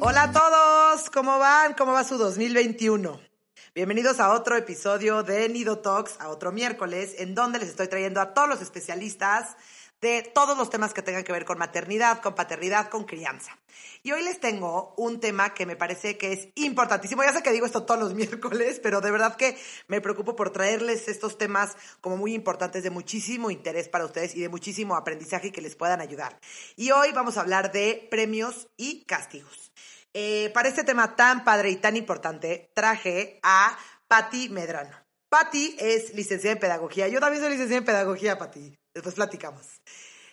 Hola a todos, ¿cómo van? ¿Cómo va su 2021? Bienvenidos a otro episodio de Nido Talks, a otro miércoles, en donde les estoy trayendo a todos los especialistas de todos los temas que tengan que ver con maternidad, con paternidad, con crianza. Y hoy les tengo un tema que me parece que es importantísimo. Ya sé que digo esto todos los miércoles, pero de verdad que me preocupo por traerles estos temas como muy importantes, de muchísimo interés para ustedes y de muchísimo aprendizaje que les puedan ayudar. Y hoy vamos a hablar de premios y castigos. Eh, para este tema tan padre y tan importante, traje a Patti Medrano. Patti es licenciada en pedagogía. Yo también soy licenciada en pedagogía, Patti. Después platicamos.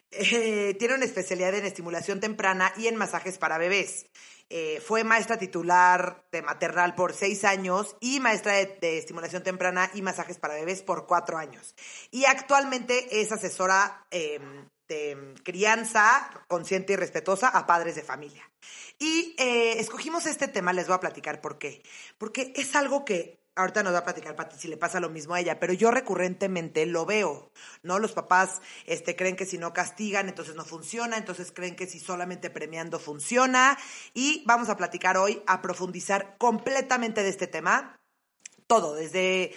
Eh, tiene una especialidad en estimulación temprana y en masajes para bebés. Eh, fue maestra titular de maternal por seis años y maestra de, estimulación temprana y masajes para bebés por cuatro años. Y actualmente es asesora em, de crianza consciente y respetuosa a padres de familia. Y eh, escogimos este tema, les voy a platicar por qué. Porque es algo que ahorita nos va a platicar Pati si le pasa lo mismo a ella, pero yo recurrentemente lo veo, ¿no? Los papás este, creen que si no castigan, entonces no funciona, entonces creen que si solamente premiando funciona. Y vamos a platicar hoy, a profundizar completamente de este tema. Todo, desde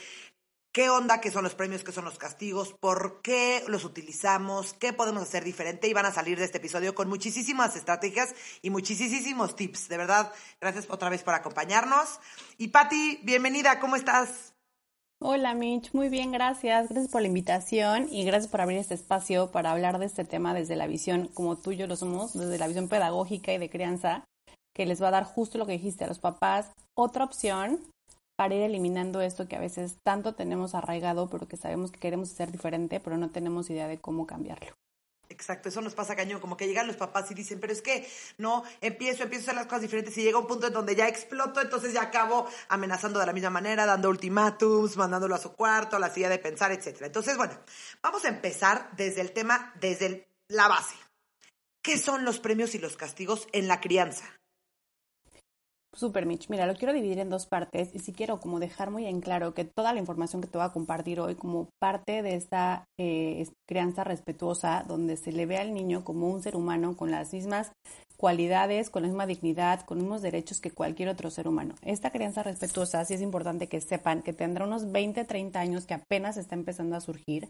qué onda, qué son los premios, qué son los castigos, por qué los utilizamos, qué podemos hacer diferente y van a salir de este episodio con muchísimas estrategias y muchísimos tips. De verdad, gracias otra vez por acompañarnos. Y Patti, bienvenida, ¿cómo estás? Hola Mitch, muy bien, gracias. Gracias por la invitación y gracias por abrir este espacio para hablar de este tema desde la visión, como tú y yo lo somos, desde la visión pedagógica y de crianza, que les va a dar justo lo que dijiste a los papás, otra opción para ir eliminando esto que a veces tanto tenemos arraigado, pero que sabemos que queremos ser diferente, pero no tenemos idea de cómo cambiarlo. Exacto, eso nos pasa cañón, como que llegan los papás y dicen, pero es que no, empiezo, empiezo a hacer las cosas diferentes y llega un punto en donde ya exploto, entonces ya acabo amenazando de la misma manera, dando ultimátums, mandándolo a su cuarto, a la silla de pensar, etc. Entonces, bueno, vamos a empezar desde el tema, desde la base. ¿Qué son los premios y los castigos en la crianza? Super Mitch, mira, lo quiero dividir en dos partes y si quiero como dejar muy en claro que toda la información que te voy a compartir hoy como parte de esta eh, crianza respetuosa donde se le ve al niño como un ser humano con las mismas cualidades, con la misma dignidad, con los mismos derechos que cualquier otro ser humano. Esta crianza respetuosa sí es importante que sepan que tendrá unos 20, 30 años que apenas está empezando a surgir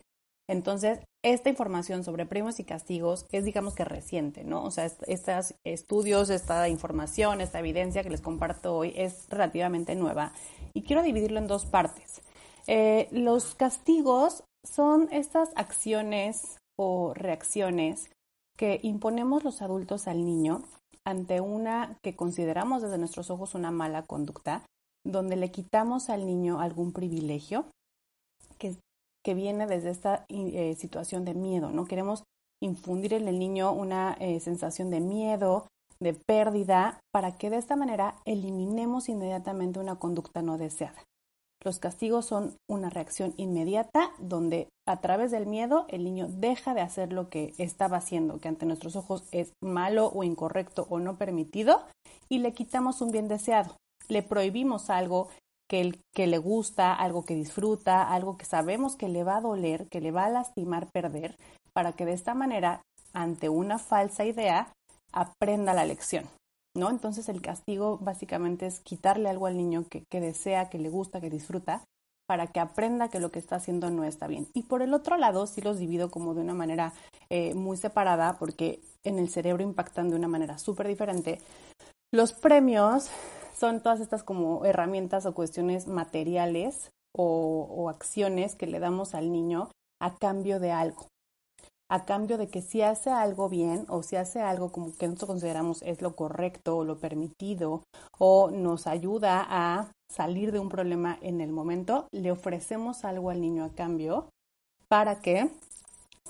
entonces, esta información sobre premios y castigos es, digamos que reciente, ¿no? O sea, estos estudios, esta información, esta evidencia que les comparto hoy es relativamente nueva. Y quiero dividirlo en dos partes. Eh, los castigos son estas acciones o reacciones que imponemos los adultos al niño ante una que consideramos desde nuestros ojos una mala conducta, donde le quitamos al niño algún privilegio, que que viene desde esta eh, situación de miedo, ¿no? Queremos infundir en el niño una eh, sensación de miedo, de pérdida, para que de esta manera eliminemos inmediatamente una conducta no deseada. Los castigos son una reacción inmediata donde a través del miedo el niño deja de hacer lo que estaba haciendo, que ante nuestros ojos es malo o incorrecto o no permitido, y le quitamos un bien deseado. Le prohibimos algo que, le gusta, algo que disfruta, algo que sabemos que le va a doler, que le va a lastimar perder, para que de esta manera, ante una falsa idea, aprenda la lección. ¿No? Entonces el castigo básicamente es quitarle algo al niño que, que desea, que le gusta, que disfruta, para que aprenda que lo que está haciendo no está bien. Y por el otro lado, sí los divido como de una manera eh, muy separada, porque en el cerebro impactan de una manera súper diferente. Los premios son todas estas como herramientas o cuestiones materiales o, acciones que le damos al niño a cambio de algo. A cambio de que si hace algo bien o si hace algo como que nosotros consideramos es lo correcto o lo permitido o nos ayuda a salir de un problema en el momento, le ofrecemos algo al niño a cambio para que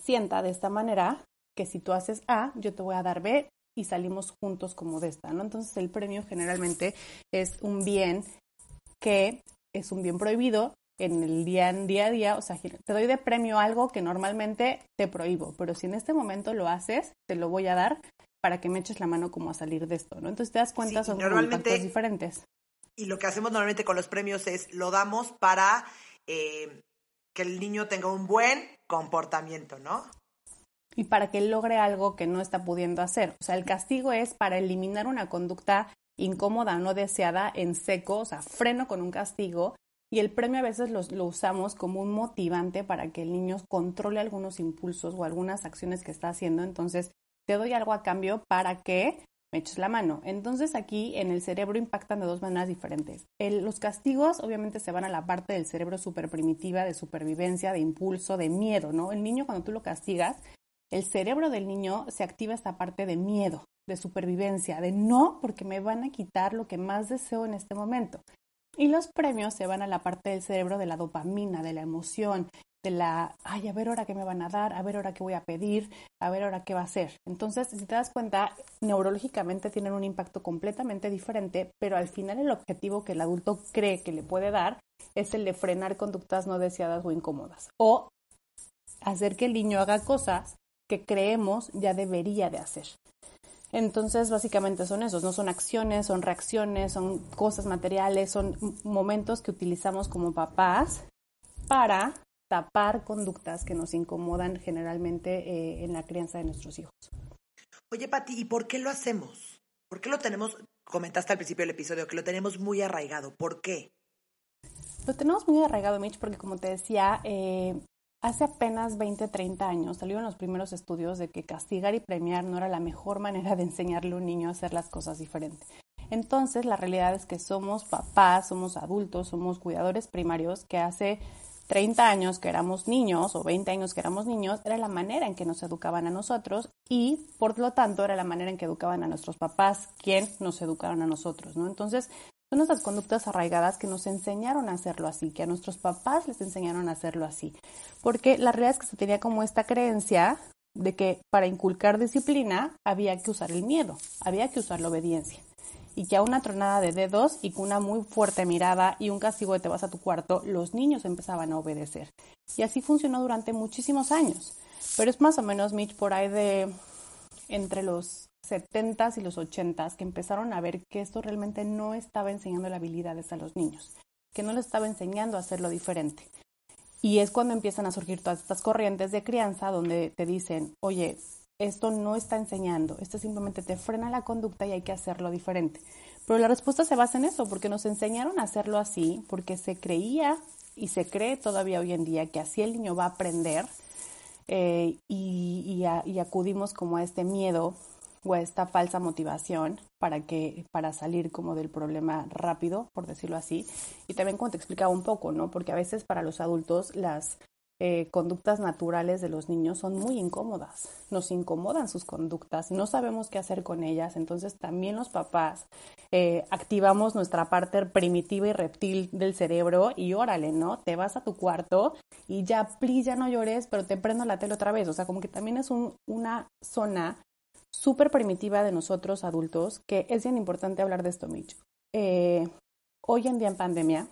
sienta de esta manera que si tú haces A, yo te voy a dar B y salimos juntos como de esta, ¿no? Entonces el premio generalmente es un bien que es un bien prohibido en el día, día a día, o sea, te doy de premio algo que normalmente te prohíbo, pero si en este momento lo haces, te lo voy a dar para que me eches la mano como a salir de esto, ¿no? Entonces te das cuenta, son normalmente, diferentes. Y lo que hacemos normalmente con los premios es, lo damos para eh, que el niño tenga un buen comportamiento, ¿no? Y para que logre algo que no está pudiendo hacer. O sea, el castigo es para eliminar una conducta incómoda no deseada en seco, o sea, freno con un castigo. Y el premio a veces lo usamos como un motivante para que el niño controle algunos impulsos o algunas acciones que está haciendo. Entonces, te doy algo a cambio para que me eches la mano. Entonces aquí en el cerebro impactan de dos maneras diferentes. los castigos obviamente se van a la parte del cerebro super primitiva de supervivencia, de impulso, de miedo, ¿no? El niño cuando tú lo castigas, el cerebro del niño se activa esta parte de miedo, de supervivencia, de no porque me van a quitar lo que más deseo en este momento. Y los premios se van a la parte del cerebro de la dopamina, de la emoción, de la, ay, a ver ahora qué me van a dar, a ver ahora qué voy a pedir, a ver ahora qué va a hacer. Entonces, si te das cuenta, neurológicamente tienen un impacto completamente diferente, pero al final el objetivo que el adulto cree que le puede dar es el de frenar conductas no deseadas o incómodas o hacer que el niño haga cosas que creemos ya debería de hacer. Entonces, básicamente son esos, no son acciones, son reacciones, son cosas materiales, son momentos que utilizamos como papás para tapar conductas que nos incomodan generalmente eh, en la crianza de nuestros hijos. Oye, Pati, ¿y por qué lo hacemos? ¿Por qué lo tenemos, comentaste al principio del episodio, que lo tenemos muy arraigado? ¿Por qué? Lo tenemos muy arraigado, Mitch, porque como te decía, eh, hace apenas 20, 30 años salieron los primeros estudios de que castigar y premiar no era la mejor manera de enseñarle a un niño a hacer las cosas diferentes. Entonces, la realidad es que somos papás, somos adultos, somos cuidadores primarios que hace 30 años que éramos niños o 20 años que éramos niños, era la manera en que nos educaban a nosotros y por lo tanto era la manera en que educaban a nuestros papás, quien nos educaron a nosotros, ¿no? Entonces, son esas conductas arraigadas que nos enseñaron a hacerlo así, que a nuestros papás les enseñaron a hacerlo así. Porque la realidad es que se tenía como esta creencia de que para inculcar disciplina había que usar el miedo, había que usar la obediencia y que a una tronada de dedos y con una muy fuerte mirada y un castigo de te vas a tu cuarto, los niños empezaban a obedecer. Y así funcionó durante muchísimos años. Pero es más o menos, Mitch, por ahí de entre los 70s y los 80s que empezaron a ver que esto realmente no estaba enseñando habilidades a los niños, que no les estaba enseñando a hacerlo diferente. Y es cuando empiezan a surgir todas estas corrientes de crianza donde te dicen, oye, esto no está enseñando, esto simplemente te frena la conducta y hay que hacerlo diferente. Pero la respuesta se basa en eso, porque nos enseñaron a hacerlo así, porque se creía y se cree todavía hoy en día que así el niño va a aprender eh, y, acudimos como a este miedo o esta falsa motivación para que para salir como del problema rápido, por decirlo así. Y también como te explicaba un poco, ¿no? Porque a veces para los adultos las eh, conductas naturales de los niños son muy incómodas, nos incomodan sus conductas, no sabemos qué hacer con ellas, entonces también los papás eh, activamos nuestra parte primitiva y reptil del cerebro y órale, ¿no? Te vas a tu cuarto y ya, please, ya no llores, pero te prendo la tele otra vez, o sea, como que también es un, una zona súper primitiva de nosotros adultos que es bien importante hablar de esto, Mitch. Eh, hoy en día en pandemia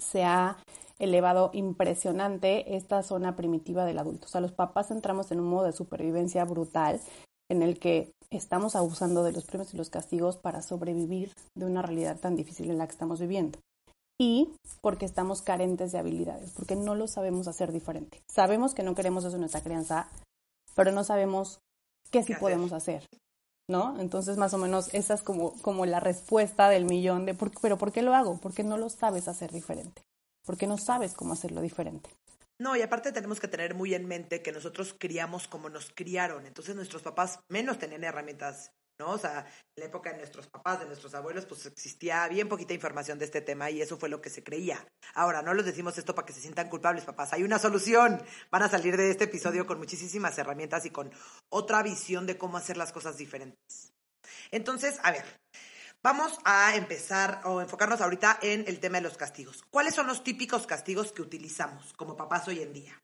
se ha elevado impresionante esta zona primitiva del adulto. O sea, los papás entramos en un modo de supervivencia brutal en el que estamos abusando de los premios y los castigos para sobrevivir de una realidad tan difícil en la que estamos viviendo. Y porque estamos carentes de habilidades, porque no lo sabemos hacer diferente. Sabemos que no queremos eso en nuestra crianza, pero no sabemos qué sí podemos hacer. ¿no? Entonces, más o menos, esa es como, como la respuesta del millón de, por, pero ¿por qué lo hago? Porque no lo sabes hacer diferente porque no sabes cómo hacerlo diferente. No, y aparte tenemos que tener muy en mente que nosotros criamos como nos criaron, entonces nuestros papás menos tenían herramientas, O sea, en la época de nuestros papás, de nuestros abuelos, pues existía bien poquita información de este tema y eso fue lo que se creía. Ahora, no les decimos esto para que se sientan culpables, papás, hay una solución. Van a salir de este episodio con muchísimas herramientas y con otra visión de cómo hacer las cosas diferentes. Entonces, a ver, Vamos a empezar o enfocarnos ahorita en el tema de los castigos. ¿Cuáles son los típicos castigos que utilizamos como papás hoy en día?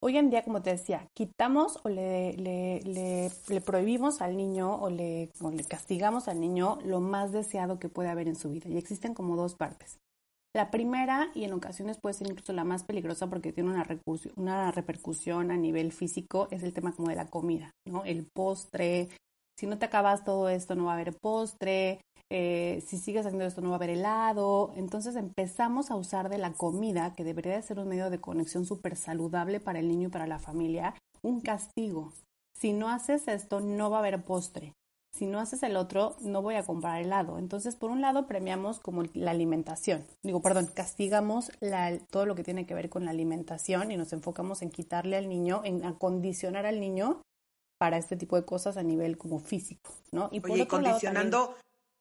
Hoy en día, como te decía, quitamos o le, le, le, prohibimos al niño o le, o le castigamos al niño lo más deseado que puede haber en su vida. Y existen como dos partes. La primera, y en ocasiones puede ser incluso la más peligrosa porque tiene una, una repercusión a nivel físico, es el tema como de la comida, ¿no? El postre, si no te acabas todo esto no va a haber postre, eh, si sigues haciendo esto no va a haber helado. Entonces empezamos a usar de la comida, que debería de ser un medio de conexión súper saludable para el niño y para la familia, un castigo. Si no haces esto, no va a haber postre. Si no haces el otro, no voy a comprar helado. Entonces, por un lado, premiamos como la alimentación. Digo, perdón, castigamos todo lo que tiene que ver con la alimentación y nos enfocamos en quitarle al niño, en acondicionar al niño para este tipo de cosas a nivel como físico, ¿no? Y por condicionando,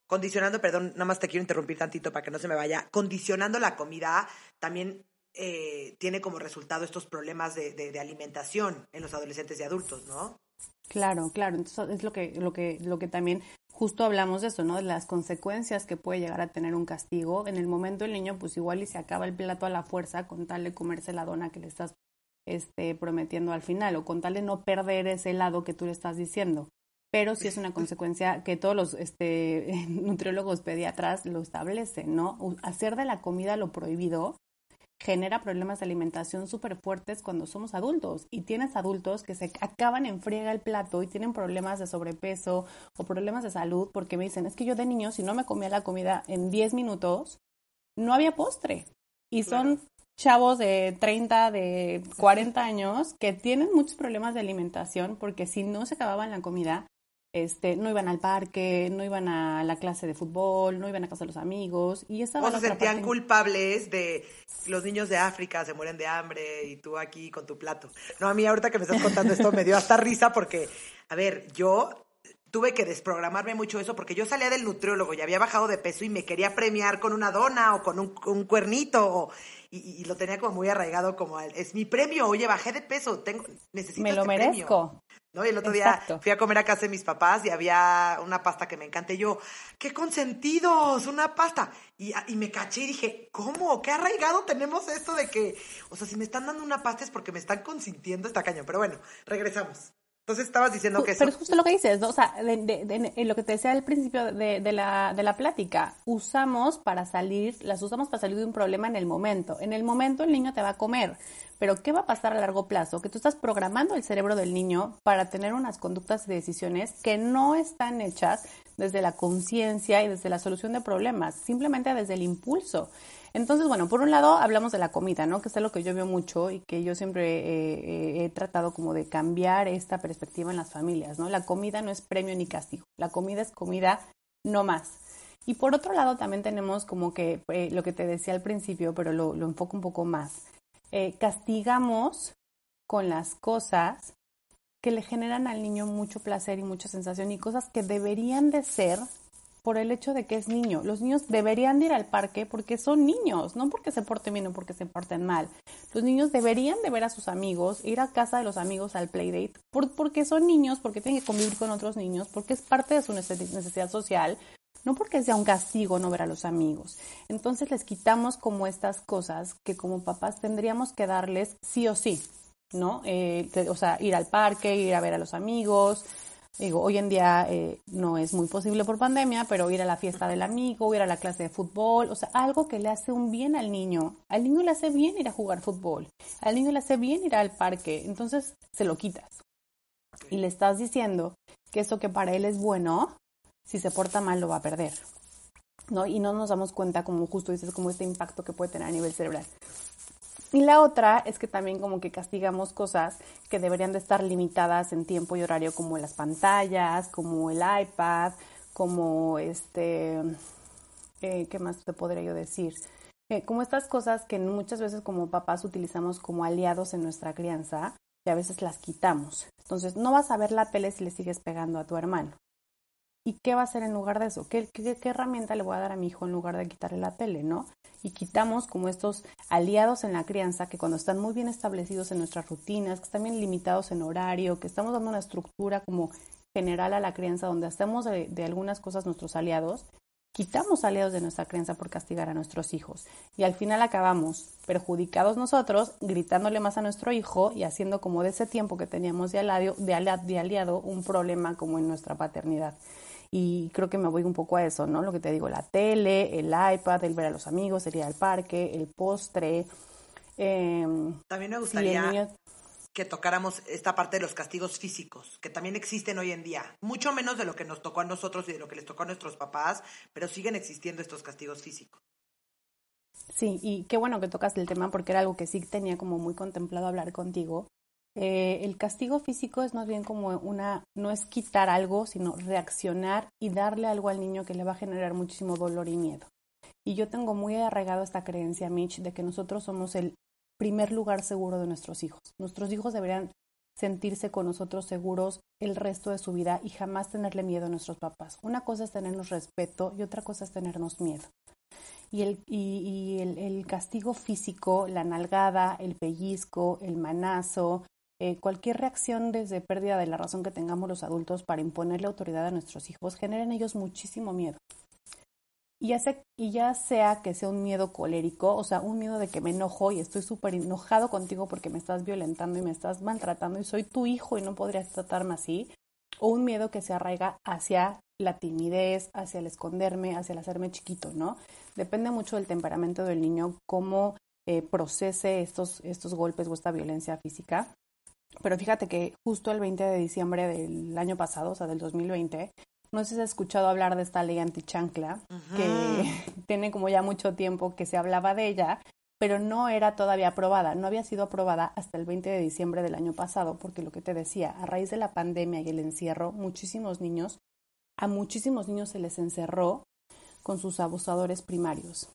condicionando, perdón, nada más te quiero interrumpir tantito para que no se me vaya, condicionando la comida también eh, tiene como resultado estos problemas de, de, alimentación en los adolescentes y adultos, ¿no? Claro, claro. Entonces es lo que, lo que, lo que también justo hablamos de eso, ¿no? De las consecuencias que puede llegar a tener un castigo. En el momento el niño, pues igual y se acaba el plato a la fuerza con tal de comerse la dona que le estás este, prometiendo al final o con tal de no perder ese lado que tú le estás diciendo. Pero sí es una consecuencia que todos los este, nutriólogos pediatras lo establecen, ¿no? Hacer de la comida lo prohibido genera problemas de alimentación súper fuertes cuando somos adultos y tienes adultos que se acaban en friega el plato y tienen problemas de sobrepeso o problemas de salud porque me dicen, es que yo de niño si no me comía la comida en 10 minutos, no había postre. Y son chavos de 30, de 40 años que tienen muchos problemas de alimentación porque si no se acababan la comida, este, no iban al parque, no iban a la clase de fútbol, no iban a casa de los amigos y esa o se sentían culpables de los niños de África se mueren de hambre y tú aquí con tu plato. No, a mí ahorita que me estás contando esto me dio hasta risa porque, a ver, yo tuve que desprogramarme mucho eso porque yo salía del nutriólogo y había bajado de peso y me quería premiar con una dona o con un, un cuernito o, y, lo tenía como muy arraigado como es mi premio, oye, bajé de peso, tengo necesito Me lo este merezco. ¿no? Y el otro día fui a comer a casa de mis papás y había una pasta que me encanta. Y yo, ¡qué consentidos! Una pasta. Y, y, me caché y dije, ¿cómo? ¿Qué arraigado tenemos esto de que, o sea, si me están dando una pasta es porque me están consintiendo esta caña? Pero bueno, regresamos. Entonces estabas diciendo que Pero es justo lo que dices, ¿no? O sea, de, lo que te decía al principio de, la, de la plática, usamos para salir, las usamos para salir de un problema en el momento. En el momento el niño te va a comer, pero ¿qué va a pasar a largo plazo? Que tú estás programando el cerebro del niño para tener unas conductas y decisiones que no están hechas desde la conciencia y desde la solución de problemas, simplemente desde el impulso. Entonces, bueno, por un lado hablamos de la comida, ¿no? Que es lo que yo veo mucho y que yo siempre eh, he tratado como de cambiar esta perspectiva en las familias, ¿no? La comida no es premio ni castigo, la comida es comida no más. Y por otro lado también tenemos como que eh, lo que te decía al principio, pero lo, enfoco un poco más. Eh, castigamos con las cosas que le generan al niño mucho placer y mucha sensación y cosas que deberían de ser por el hecho de que es niño. Los niños deberían ir al parque porque son niños, no porque se porten bien o porque se porten mal. Los niños deberían de ver a sus amigos, ir a casa de los amigos al playdate, porque son niños, porque tienen que convivir con otros niños, porque es parte de su necesidad social, no porque sea un castigo no ver a los amigos. Entonces les quitamos como estas cosas que como papás tendríamos que darles sí o sí, ¿no? Eh, o sea, ir al parque, ir a ver a los amigos, Digo, hoy en día eh, no es muy posible por pandemia, pero ir a la fiesta del amigo, ir a la clase de fútbol, o sea, algo que le hace un bien al niño. Al niño le hace bien ir a jugar fútbol, al niño le hace bien ir al parque, entonces se lo quitas. Y le estás diciendo que eso que para él es bueno, si se porta mal lo va a perder. ¿no? Y no nos damos cuenta, como justo dices, como este impacto que puede tener a nivel cerebral. Y la otra es que también como que castigamos cosas que deberían de estar limitadas en tiempo y horario como las pantallas, como el iPad, como este, eh, ¿qué más te podría yo decir? Eh, como estas cosas que muchas veces como papás utilizamos como aliados en nuestra crianza y a veces las quitamos. Entonces no vas a ver la tele si le sigues pegando a tu hermano. ¿Y qué va a hacer en lugar de eso? ¿Qué, qué, qué herramienta le voy a dar a mi hijo en lugar de quitarle la tele, no? y quitamos como estos aliados en la crianza que cuando están muy bien establecidos en nuestras rutinas, que están bien limitados en horario, que estamos dando una estructura como general a la crianza donde hacemos de, algunas cosas nuestros aliados, quitamos aliados de nuestra creencia por castigar a nuestros hijos. Y al final acabamos perjudicados nosotros, gritándole más a nuestro hijo y haciendo como de ese tiempo que teníamos de aliado, de aliado, un problema como en nuestra paternidad. Y creo que me voy un poco a eso, ¿no? Lo que te digo, la tele, el iPad, el ver a los amigos, el ir al parque, el postre. Em, También me gustaría que tocáramos esta parte de los castigos físicos, que también existen hoy en día, mucho menos de lo que nos tocó a nosotros y de lo que les tocó a nuestros papás, pero siguen existiendo estos castigos físicos. Sí, y qué bueno que tocas el tema porque era algo que sí tenía como muy contemplado hablar contigo. Eh, el castigo físico es más bien como una, no es quitar algo, sino reaccionar y darle algo al niño que le va a generar muchísimo dolor y miedo. Y yo tengo muy arraigado esta creencia, Mitch, de que nosotros somos el primer lugar seguro de nuestros hijos. Nuestros hijos deberían sentirse con nosotros seguros el resto de su vida y jamás tenerle miedo a nuestros papás. Una cosa es tenernos respeto y otra cosa es tenernos miedo. Y el, y, el, castigo físico, la nalgada, el pellizco, el manazo, eh, cualquier reacción desde pérdida de la razón que tengamos los adultos para imponerle autoridad a nuestros hijos genera en ellos muchísimo miedo. Y ya, sea, y ya sea que sea un miedo colérico, o sea, un miedo de que me enojo y estoy súper enojado contigo porque me estás violentando y me estás maltratando y soy tu hijo y no podrías tratarme así, o un miedo que se arraiga hacia la timidez, hacia el esconderme, hacia el hacerme chiquito, ¿no? Depende mucho del temperamento del niño, cómo eh, procese estos, estos golpes o esta violencia física. Pero fíjate que justo el 20 de diciembre del año pasado, o sea, del 2020, no sé si has escuchado hablar de esta ley antichancla, que tiene como ya mucho tiempo que se hablaba de ella, pero no era todavía aprobada, no había sido aprobada hasta el 20 de diciembre del año pasado, porque lo que te decía, a raíz de la pandemia y el encierro, muchísimos niños, a muchísimos niños se les encerró con sus abusadores primarios.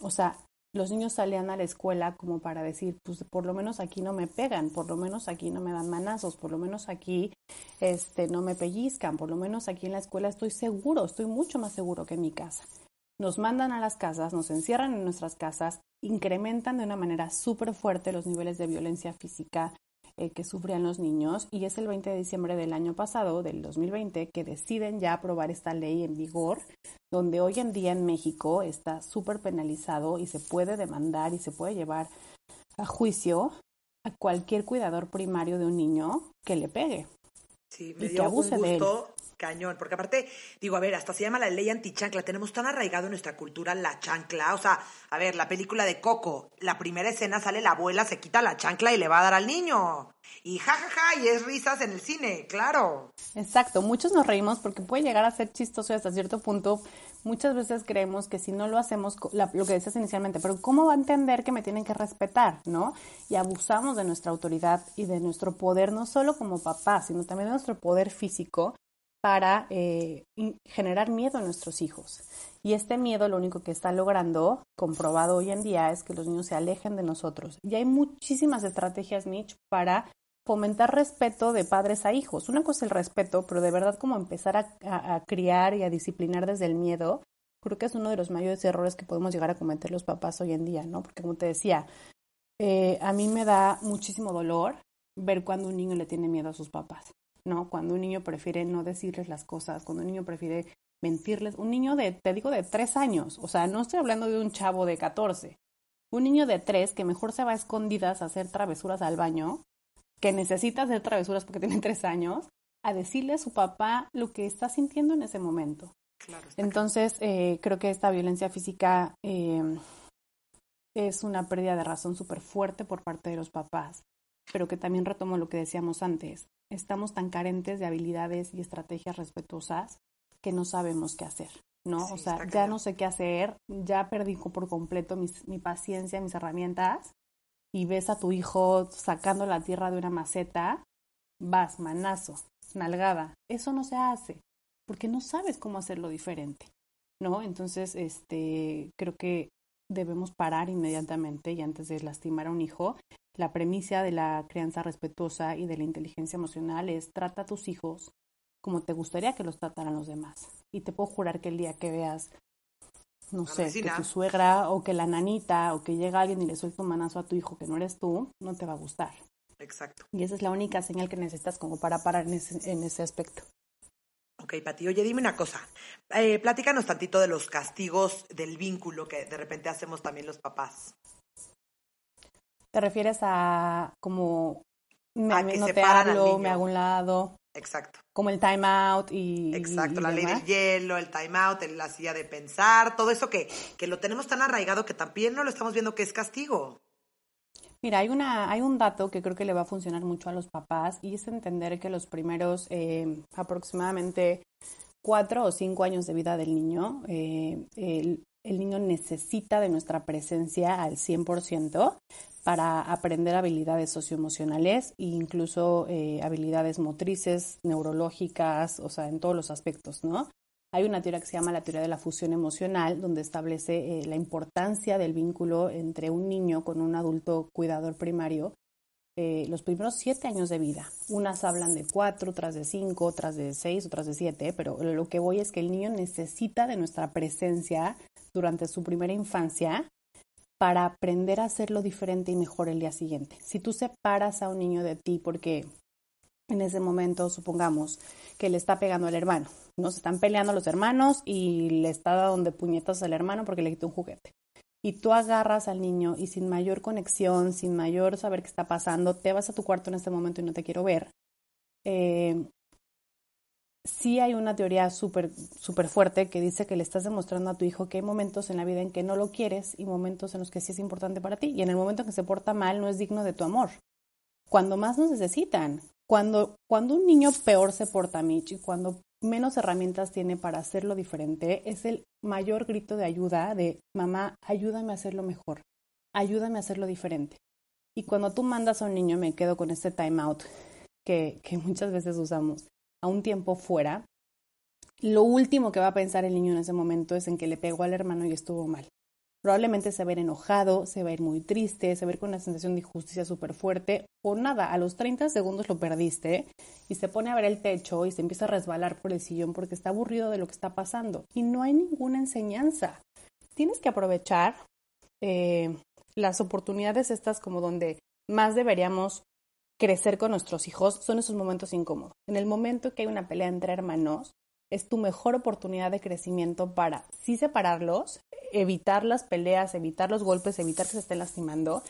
O sea, los niños salían a la escuela como para decir, pues por lo menos aquí no me pegan, por lo menos aquí no me dan manazos, por lo menos aquí este, no me pellizcan, por lo menos aquí en la escuela estoy seguro, estoy mucho más seguro que en mi casa. Nos mandan a las casas, nos encierran en nuestras casas, incrementan de una manera súper fuerte los niveles de violencia física, eh, que sufrían los niños y es el 20 de diciembre del año pasado, del 2020, que deciden ya aprobar esta ley en vigor, donde hoy en día en México está súper penalizado y se puede demandar y se puede llevar a juicio a cualquier cuidador primario de un niño que le pegue. Sí, me dio un gusto cañón, porque aparte, digo, a ver, hasta se llama la ley antichancla, tenemos tan arraigado en nuestra cultura la chancla, o sea, a ver, la película de Coco, la primera escena sale la abuela, se quita la chancla y le va a dar al niño. Y jajaja, ja, ja, y es risas en el cine, claro. Exacto, muchos nos reímos porque puede llegar a ser chistoso y hasta cierto punto muchas veces creemos que si no lo hacemos, lo que decías inicialmente, pero ¿cómo va a entender que me tienen que respetar, no? Y abusamos de nuestra autoridad y de nuestro poder, no solo como papá, sino también de nuestro poder físico para eh, generar miedo a nuestros hijos. Y este miedo lo único que está logrando, comprobado hoy en día, es que los niños se alejen de nosotros. Y hay muchísimas estrategias, Mitch, para fomentar respeto de padres a hijos. Una cosa es el respeto, pero de verdad como empezar a, criar y a disciplinar desde el miedo, creo que es uno de los mayores errores que podemos llegar a cometer los papás hoy en día, ¿no? Porque como te decía, eh, a mí me da muchísimo dolor ver cuando un niño le tiene miedo a sus papás. ¿no? Cuando un niño prefiere no decirles las cosas, cuando un niño prefiere mentirles, un niño de, te digo, de tres años, o sea, no estoy hablando de un chavo de catorce, un niño de tres que mejor se va a escondidas a hacer travesuras al baño, que necesita hacer travesuras porque tiene tres años, a decirle a su papá lo que está sintiendo en ese momento. Entonces, eh, creo que esta violencia física eh, es una pérdida de razón súper fuerte por parte de los papás, pero que también retomo lo que decíamos antes estamos tan carentes de habilidades y estrategias respetuosas que no sabemos qué hacer, ¿no? o sea, ya no sé qué hacer, ya perdí por completo mi paciencia, mis herramientas, y ves a tu hijo sacando la tierra de una maceta, vas, manazo, nalgada. Eso no se hace, porque no sabes cómo hacerlo diferente, ¿no? Entonces, este, creo que debemos parar inmediatamente y antes de lastimar a un hijo la premisa de la crianza respetuosa y de la inteligencia emocional es trata a tus hijos como te gustaría que los trataran los demás. Y te puedo jurar que el día que veas, no sé, que tu suegra o que la nanita o que llega alguien y le suelta un manazo a tu hijo que no eres tú, no te va a gustar. Exacto. Y esa es la única señal que necesitas como para parar en ese, en ese aspecto. Ok, Pati, oye, dime una cosa. Eh, platícanos tantito de los castigos del vínculo que de repente hacemos también los papás. ¿Te refieres a como me, A que no te hablo, me hago un lado, Exacto. como el time out y Exacto, y la ley del hielo, el time out, la silla de pensar, todo eso que, que lo tenemos tan arraigado que también no lo estamos viendo que es castigo. Mira, hay, una, hay un dato que creo que le va a funcionar mucho a los papás y es entender que los primeros eh, aproximadamente cuatro o cinco años de vida del niño, eh, el, el niño necesita de nuestra presencia al 100% para aprender habilidades socioemocionales e incluso eh, habilidades motrices, neurológicas, o sea, en todos los aspectos, ¿no? Hay una teoría que se llama la teoría de la fusión emocional, donde establece eh, la importancia del vínculo entre un niño con un adulto cuidador primario eh, los primeros siete años de vida. Unas hablan de cuatro, otras de cinco, otras de seis, otras de siete, pero lo que voy es que el niño necesita de nuestra presencia durante su primera infancia para aprender a hacerlo diferente y mejor el día siguiente. Si tú separas a un niño de ti porque en ese momento, supongamos que le está pegando al hermano, ¿no? Se están peleando los hermanos y le está dando puñetas al hermano porque le quitó un juguete. Y tú agarras al niño y sin mayor conexión, sin mayor saber qué está pasando, te vas a tu cuarto en este momento y no te quiero ver. Eh, sí hay una teoría súper súper fuerte que dice que le estás demostrando a tu hijo que hay momentos en la vida en que no lo quieres y momentos en los que sí es importante para ti. Y en el momento en que se porta mal no es digno de tu amor. Cuando más nos necesitan, cuando, cuando un niño peor se porta, Mitch, y cuando menos herramientas tiene para hacerlo diferente, es el mayor grito de ayuda de mamá, ayúdame a hacerlo mejor, ayúdame a hacerlo diferente. Y cuando tú mandas a un niño, me quedo con este time out que, que muchas veces usamos, a un tiempo fuera, lo último que va a pensar el niño en ese momento es en que le pegó al hermano y estuvo mal. Probablemente se va enojado, se va muy triste, se va con una sensación de injusticia súper fuerte, o nada, a los 30 segundos lo perdiste y se pone a ver el techo y se empieza a resbalar por el sillón porque está aburrido de lo que está pasando. Y no hay ninguna enseñanza. Tienes que aprovechar eh, las oportunidades estas como donde más deberíamos crecer con nuestros hijos, son esos momentos incómodos. En el momento que hay una pelea entre hermanos, es tu mejor oportunidad de crecimiento para sí separarlos, evitar las peleas, evitar los golpes, evitar que se estén lastimando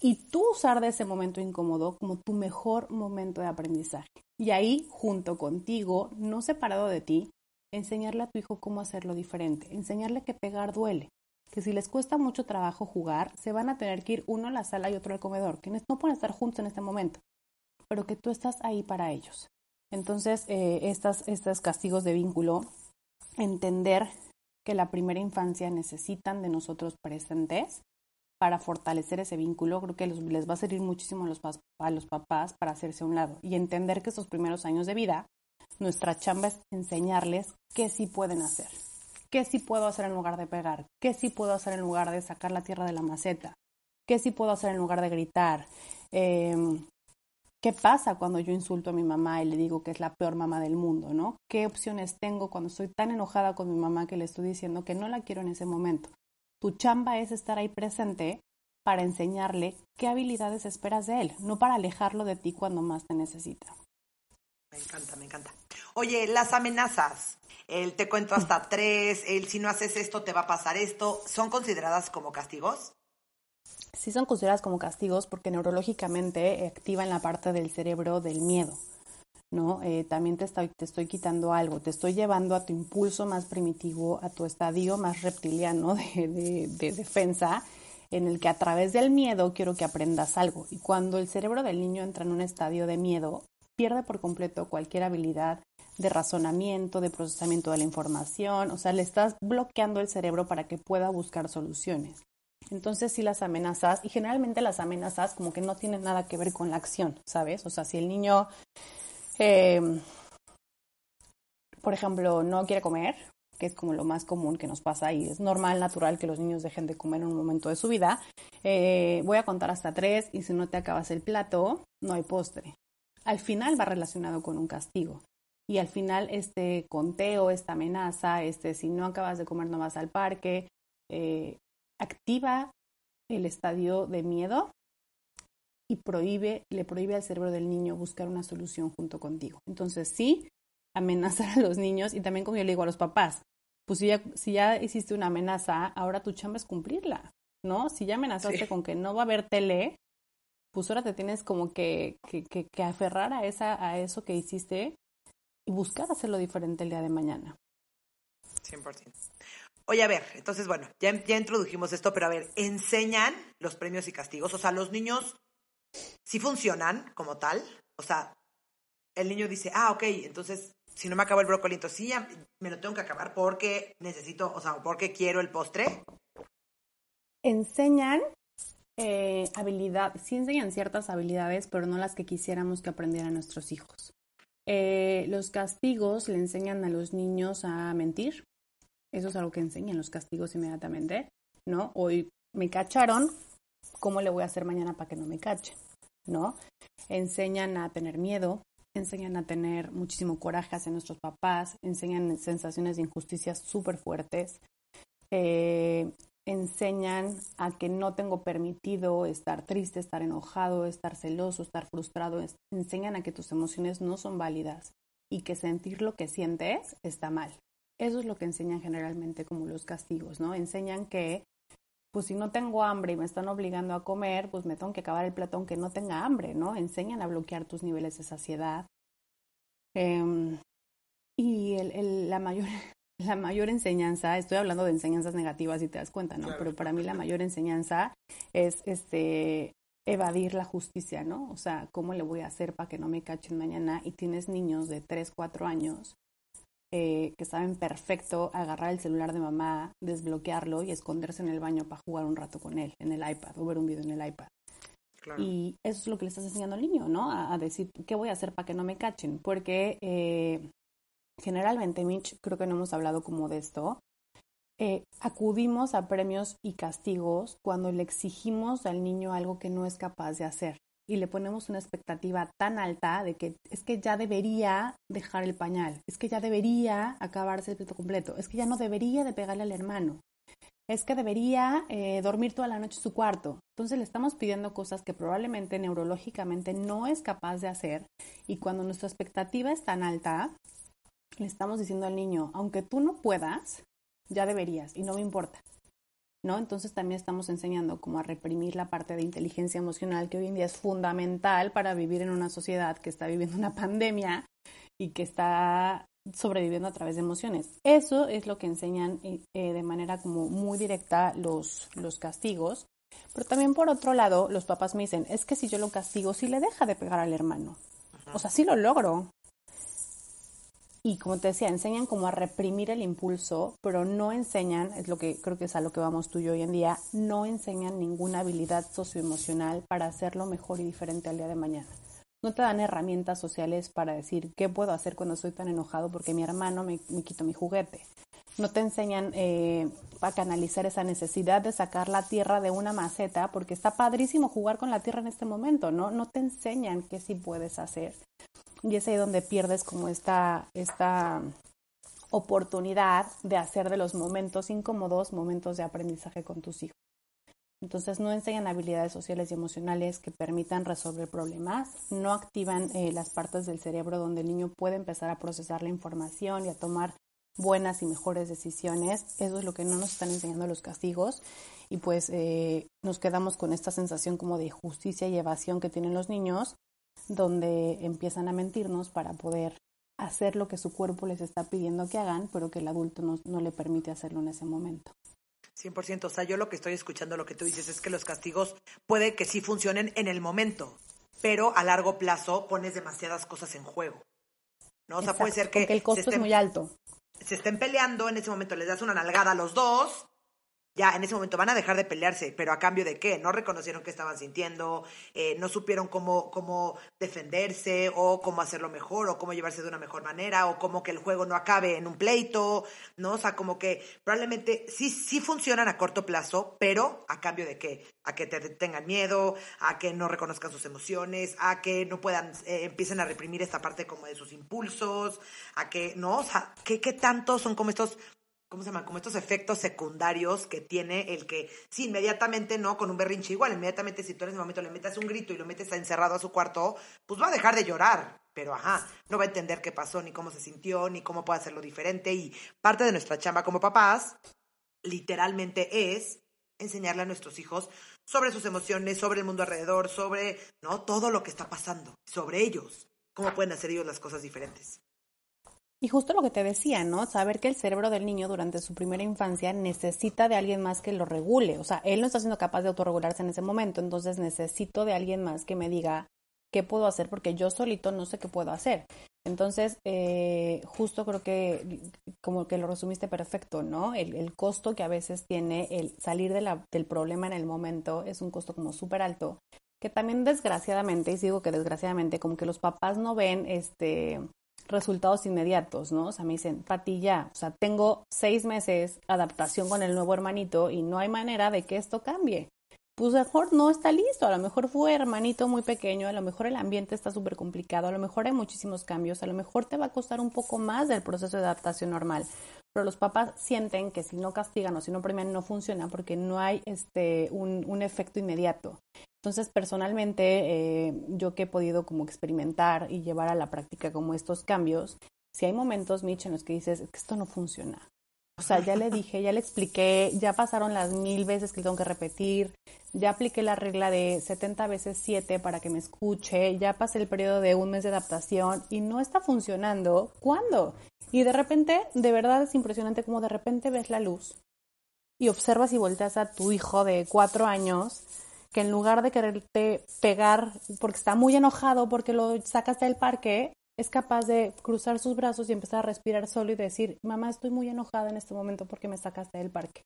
y tú usar de ese momento incómodo como tu mejor momento de aprendizaje. Y ahí, junto contigo, no separado de ti, enseñarle a tu hijo cómo hacerlo diferente, enseñarle que pegar duele, que si les cuesta mucho trabajo jugar, se van a tener que ir uno a la sala y otro al comedor, que no pueden estar juntos en este momento, pero que tú estás ahí para ellos. Entonces, eh, estas, estos castigos de vínculo, entender que la primera infancia necesitan de nosotros presentes para fortalecer ese vínculo, creo que los, les va a servir muchísimo a los, a los papás para hacerse a un lado y entender que estos primeros años de vida, nuestra chamba es enseñarles qué sí pueden hacer, qué sí puedo hacer en lugar de pegar, qué sí puedo hacer en lugar de sacar la tierra de la maceta, qué sí puedo hacer en lugar de gritar, eh, ¿Qué pasa cuando yo insulto a mi mamá y le digo que es la peor mamá del mundo, ¿no? ¿Qué opciones tengo cuando estoy tan enojada con mi mamá que le estoy diciendo que no la quiero en ese momento? Tu chamba es estar ahí presente para enseñarle qué habilidades esperas de él, no para alejarlo de ti cuando más te necesita. Me encanta, me encanta. Oye, las amenazas, el te cuento hasta tres, el si no haces esto te va a pasar esto, ¿son consideradas como castigos? Sí son consideradas como castigos porque neurológicamente activan la parte del cerebro del miedo. ¿no? Eh, también te estoy, te estoy quitando algo, te estoy llevando a tu impulso más primitivo, a tu estadio más reptiliano de, de, de defensa, en el que a través del miedo quiero que aprendas algo. Y cuando el cerebro del niño entra en un estadio de miedo, pierde por completo cualquier habilidad de razonamiento, de procesamiento de la información, o sea, le estás bloqueando el cerebro para que pueda buscar soluciones. Entonces sí las amenazas, y generalmente las amenazas como que no tienen nada que ver con la acción, ¿sabes? O sea, si el niño, eh, por ejemplo, no quiere comer, que es como lo más común que nos pasa y es normal, natural que los niños dejen de comer en un momento de su vida, eh, voy a contar hasta tres y si no te acabas el plato, no hay postre. Al final va relacionado con un castigo. Y al final este conteo, esta amenaza, este si no acabas de comer no vas al parque, eh, activa el estadio de miedo y prohíbe, le prohíbe al cerebro del niño buscar una solución junto contigo. Entonces, sí, amenazar a los niños y también como yo le digo a los papás, pues si ya, si ya hiciste una amenaza, ahora tu chamba es cumplirla, ¿no? Si ya amenazaste con que no va a haber tele, pues ahora te tienes como que, que, que, aferrar a, esa, a eso que hiciste y buscar hacerlo diferente el día de mañana. 100%. Oye, a ver, entonces, bueno, ya, ya introdujimos esto, pero a ver, ¿enseñan los premios y castigos? O sea, los niños sí funcionan como tal. O sea, el niño dice, ah, ok, entonces si no me acabo el brócoli, entonces sí, ya me lo tengo que acabar porque necesito, o sea, porque quiero el postre. Enseñan eh, habilidad, sí enseñan ciertas habilidades, pero no las que quisiéramos que aprendieran nuestros hijos. Eh, los castigos le enseñan a los niños a mentir. Eso es algo que enseñan los castigos inmediatamente, ¿no? Hoy me cacharon, ¿cómo le voy a hacer mañana para que no me cachen? ¿No? Enseñan a tener miedo, enseñan a tener muchísimo coraje hacia nuestros papás, enseñan sensaciones de injusticia súper fuertes, eh, enseñan a que no tengo permitido estar triste, estar enojado, estar celoso, estar frustrado, enseñan a que tus emociones no son válidas y que sentir lo que sientes está mal. Eso es lo que enseñan generalmente como los castigos, ¿no? Enseñan que pues si no tengo hambre y me están obligando a comer, pues me tengo que acabar el plato aunque no tenga hambre, ¿no? Enseñan a bloquear tus niveles de saciedad. Em, y el, la, mayor, la mayor enseñanza, estoy hablando de enseñanzas negativas si te das cuenta, ¿no? Pero para mí la mayor enseñanza es este evadir la justicia, ¿no? O sea, ¿cómo le voy a hacer para que no me cachen mañana? Y tienes niños de 3, 4 años eh, que saben perfecto agarrar el celular de mamá, desbloquearlo y esconderse en el baño para jugar un rato con él, en el iPad, o ver un video en el iPad. Y eso es lo que le estás enseñando al niño, ¿no? A, decir, ¿qué voy a hacer para que no me cachen? Porque eh, generalmente, Mitch, creo que no hemos hablado como de esto, eh, acudimos a premios y castigos cuando le exigimos al niño algo que no es capaz de hacer y le ponemos una expectativa tan alta de que es que ya debería dejar el pañal, es que ya debería acabarse el plato completo, es que ya no debería de pegarle al hermano, es que debería eh, dormir toda la noche en su cuarto. Entonces le estamos pidiendo cosas que probablemente neurológicamente no es capaz de hacer y cuando nuestra expectativa es tan alta, le estamos diciendo al niño, aunque tú no puedas, ya deberías y no me importa. ¿No? Entonces también estamos enseñando cómo a reprimir la parte de inteligencia emocional que hoy en día es fundamental para vivir en una sociedad que está viviendo una pandemia y que está sobreviviendo a través de emociones. Eso es lo que enseñan eh, eh, de manera como muy directa los, los castigos. Pero también por otro lado, los papás me dicen, es que si yo lo castigo, si le deja de pegar al hermano. O sea, sí lo logro, y como te decía, enseñan como a reprimir el impulso, pero no enseñan, es lo que creo que es a lo que vamos tú y yo hoy en día, no enseñan ninguna habilidad socioemocional para hacerlo mejor y diferente al día de mañana. No te dan herramientas sociales para decir qué puedo hacer cuando estoy tan enojado porque mi hermano me, me quitó mi juguete. No te enseñan eh, a canalizar esa necesidad de sacar la tierra de una maceta porque está padrísimo jugar con la tierra en este momento, ¿no? No te enseñan qué sí puedes hacer y es ahí donde pierdes como esta, esta oportunidad de hacer de los momentos incómodos momentos de aprendizaje con tus hijos. Entonces no enseñan habilidades sociales y emocionales que permitan resolver problemas, no activan eh, las partes del cerebro donde el niño puede empezar a procesar la información y a tomar buenas y mejores decisiones. Eso es lo que no nos están enseñando los castigos y pues eh, nos quedamos con esta sensación como de justicia y evasión que tienen los niños donde empiezan a mentirnos para poder hacer lo que su cuerpo les está pidiendo que hagan, pero que el adulto no, no le permite hacerlo en ese momento. 100%, o sea, yo lo que estoy escuchando, lo que tú dices es que los castigos puede que sí funcionen en el momento, pero a largo plazo pones demasiadas cosas en juego. ¿no? O sea, puede ser que... Porque el costo es muy alto. Se estén peleando, en ese momento les das una nalgada a los dos, ya en ese momento van a dejar de pelearse, pero a cambio de qué? No reconocieron qué estaban sintiendo, eh, no supieron cómo, cómo defenderse o cómo hacerlo mejor o cómo llevarse de una mejor manera o cómo que el juego no acabe en un pleito, ¿no? O sea, como que probablemente sí, sí funcionan a corto plazo, pero a cambio de qué? A que te tengan miedo, a que no reconozcan sus emociones, a que no puedan, eh, empiecen a reprimir esta parte como de sus impulsos, a que, ¿no? O sea, ¿qué, qué tanto son como estos ¿cómo se llama? Como estos efectos secundarios que tiene el que, sí, inmediatamente no, con un berrinche igual, inmediatamente si tú en ese momento le metes un grito y lo metes encerrado a su cuarto, pues va a dejar de llorar, pero ajá, no va a entender qué pasó, ni cómo se sintió, ni cómo puede hacerlo diferente. Y parte de nuestra chamba como papás, literalmente es enseñarle a nuestros hijos sobre sus emociones, sobre el mundo alrededor, sobre, ¿no? Todo lo que está pasando, sobre ellos, cómo pueden hacer ellos las cosas diferentes. Y justo lo que te decía, ¿no? Saber que el cerebro del niño durante su primera infancia necesita de alguien más que lo regule. O sea, él no está siendo capaz de autorregularse en ese momento, entonces necesito de alguien más que me diga qué puedo hacer porque yo solito no sé qué puedo hacer. Entonces, eh, justo creo que como que lo resumiste perfecto, ¿no? El, el costo que a veces tiene el salir del problema en el momento es un costo como súper alto, que también desgraciadamente, y digo que desgraciadamente, como que los papás no ven este resultados inmediatos, ¿no? O sea, me dicen, Pati, ya, o sea, tengo seis meses adaptación con el nuevo hermanito y no hay manera de que esto cambie. Pues mejor no está listo, a lo mejor fue hermanito muy pequeño, a lo mejor el ambiente está súper complicado, a lo mejor hay muchísimos cambios, a lo mejor te va a costar un poco más del proceso de adaptación normal. Pero los papás sienten que si no castigan o si no premian no funciona porque no hay este un, un efecto inmediato. Entonces, personalmente, eh, yo que he podido como experimentar y llevar a la práctica como estos cambios, si hay momentos, Mitch, en los que dices, que esto no funciona. O sea, ya le dije, ya le expliqué, ya pasaron las mil veces que tengo que repetir, ya apliqué la regla de 70 veces 7 para que me escuche, ya pasé el periodo de un mes de adaptación y no está funcionando. ¿Cuándo? Y de repente, de verdad es impresionante como de repente ves la luz y observas y volteas a tu hijo de cuatro años que en lugar de quererte pegar porque está muy enojado porque lo sacaste del parque, es capaz de cruzar sus brazos y empezar a respirar solo y decir, mamá, estoy muy enojada en este momento porque me sacaste del parque.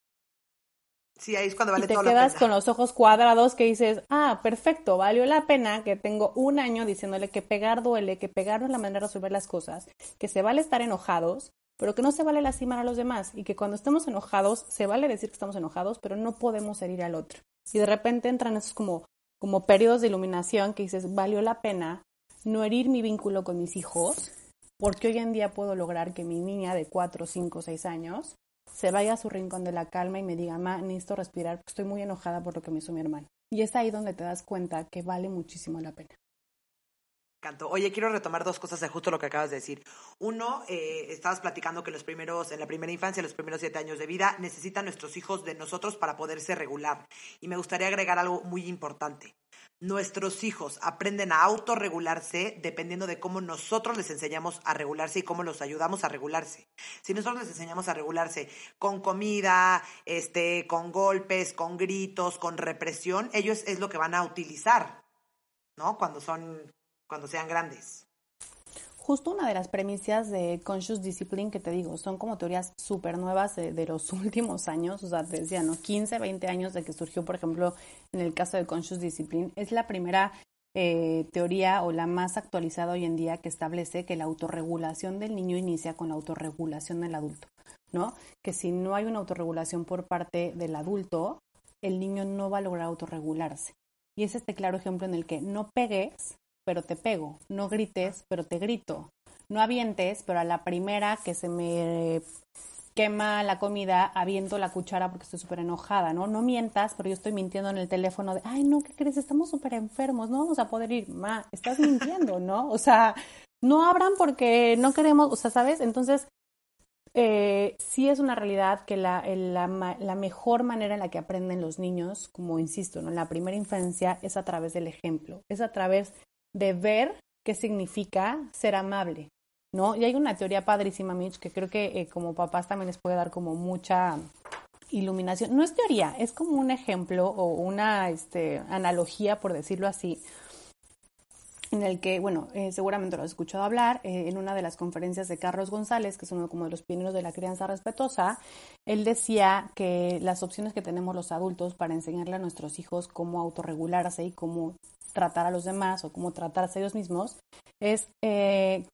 Sí, ahí es cuando vale y te quedas con los ojos cuadrados que dices, ah, perfecto, valió la pena que tengo un año diciéndole que pegar duele, que pegar no es la manera de resolver las cosas, que se vale estar enojados, pero que no se vale lastimar a los demás y que cuando estemos enojados, se vale decir que estamos enojados, pero no podemos herir al otro. Y de repente entran esos como, como periodos de iluminación que dices, valió la pena no herir mi vínculo con mis hijos, porque hoy en día puedo lograr que mi niña de 4, 5, 6 años se vaya a su rincón de la calma y me diga, ma, necesito respirar porque estoy muy enojada por lo que me hizo mi hermano. Y es ahí donde te das cuenta que vale muchísimo la pena. Oye, quiero retomar dos cosas de justo lo que acabas de decir. Uno, eh, estabas platicando que los primeros, en la primera infancia, los primeros siete años de vida, necesitan nuestros hijos de nosotros para poderse regular. Y me gustaría agregar algo muy importante. Nuestros hijos aprenden a autorregularse dependiendo de cómo nosotros les enseñamos a regularse y cómo los ayudamos a regularse. Si nosotros les enseñamos a regularse con comida, este, con golpes, con gritos, con represión, ellos es lo que van a utilizar, ¿no? Cuando son cuando sean grandes. Justo una de las premisas de Conscious Discipline que te digo, son como teorías súper nuevas de, los últimos años, o sea, te decía, ¿no? 15, 20 años de que surgió, por ejemplo, en el caso de Conscious Discipline, es la primera eh, teoría o la más actualizada hoy en día que establece que la autorregulación del niño inicia con la autorregulación del adulto, ¿no? Que si no hay una autorregulación por parte del adulto, el niño no va a lograr autorregularse. Y es este claro ejemplo en el que no pegues pero te pego, no grites, pero te grito, no avientes, pero a la primera que se me quema la comida, aviento la cuchara porque estoy súper enojada, ¿no? No mientas, pero yo estoy mintiendo en el teléfono de, ay, no, ¿qué crees? Estamos súper enfermos, no vamos a poder ir, ma, estás mintiendo, ¿no? O sea, no abran porque no queremos, o sea, ¿sabes? Entonces, eh, sí es una realidad que la, la, la, mejor manera en la que aprenden los niños, como insisto, ¿no? en la primera infancia es a través del ejemplo, es a través de ver qué significa ser amable, ¿no? Y hay una teoría padrísima, Mitch, que creo que eh, como papás también les puede dar como mucha iluminación. No es teoría, es como un ejemplo o una este, analogía, por decirlo así, en el que, bueno, eh, seguramente lo has escuchado hablar, eh, en una de las conferencias de Carlos González, que es uno como de los pioneros de la crianza respetuosa, él decía que las opciones que tenemos los adultos para enseñarle a nuestros hijos cómo autorregularse y cómo tratar a los demás o cómo tratarse ellos mismos es eh,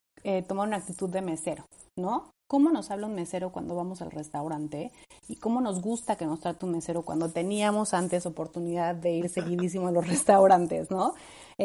tomar una actitud de mesero, ¿no? ¿Cómo nos habla un mesero cuando vamos al restaurante? ¿Y cómo nos gusta que nos trate un mesero cuando teníamos antes oportunidad de ir seguidísimo a los restaurantes, ¿no?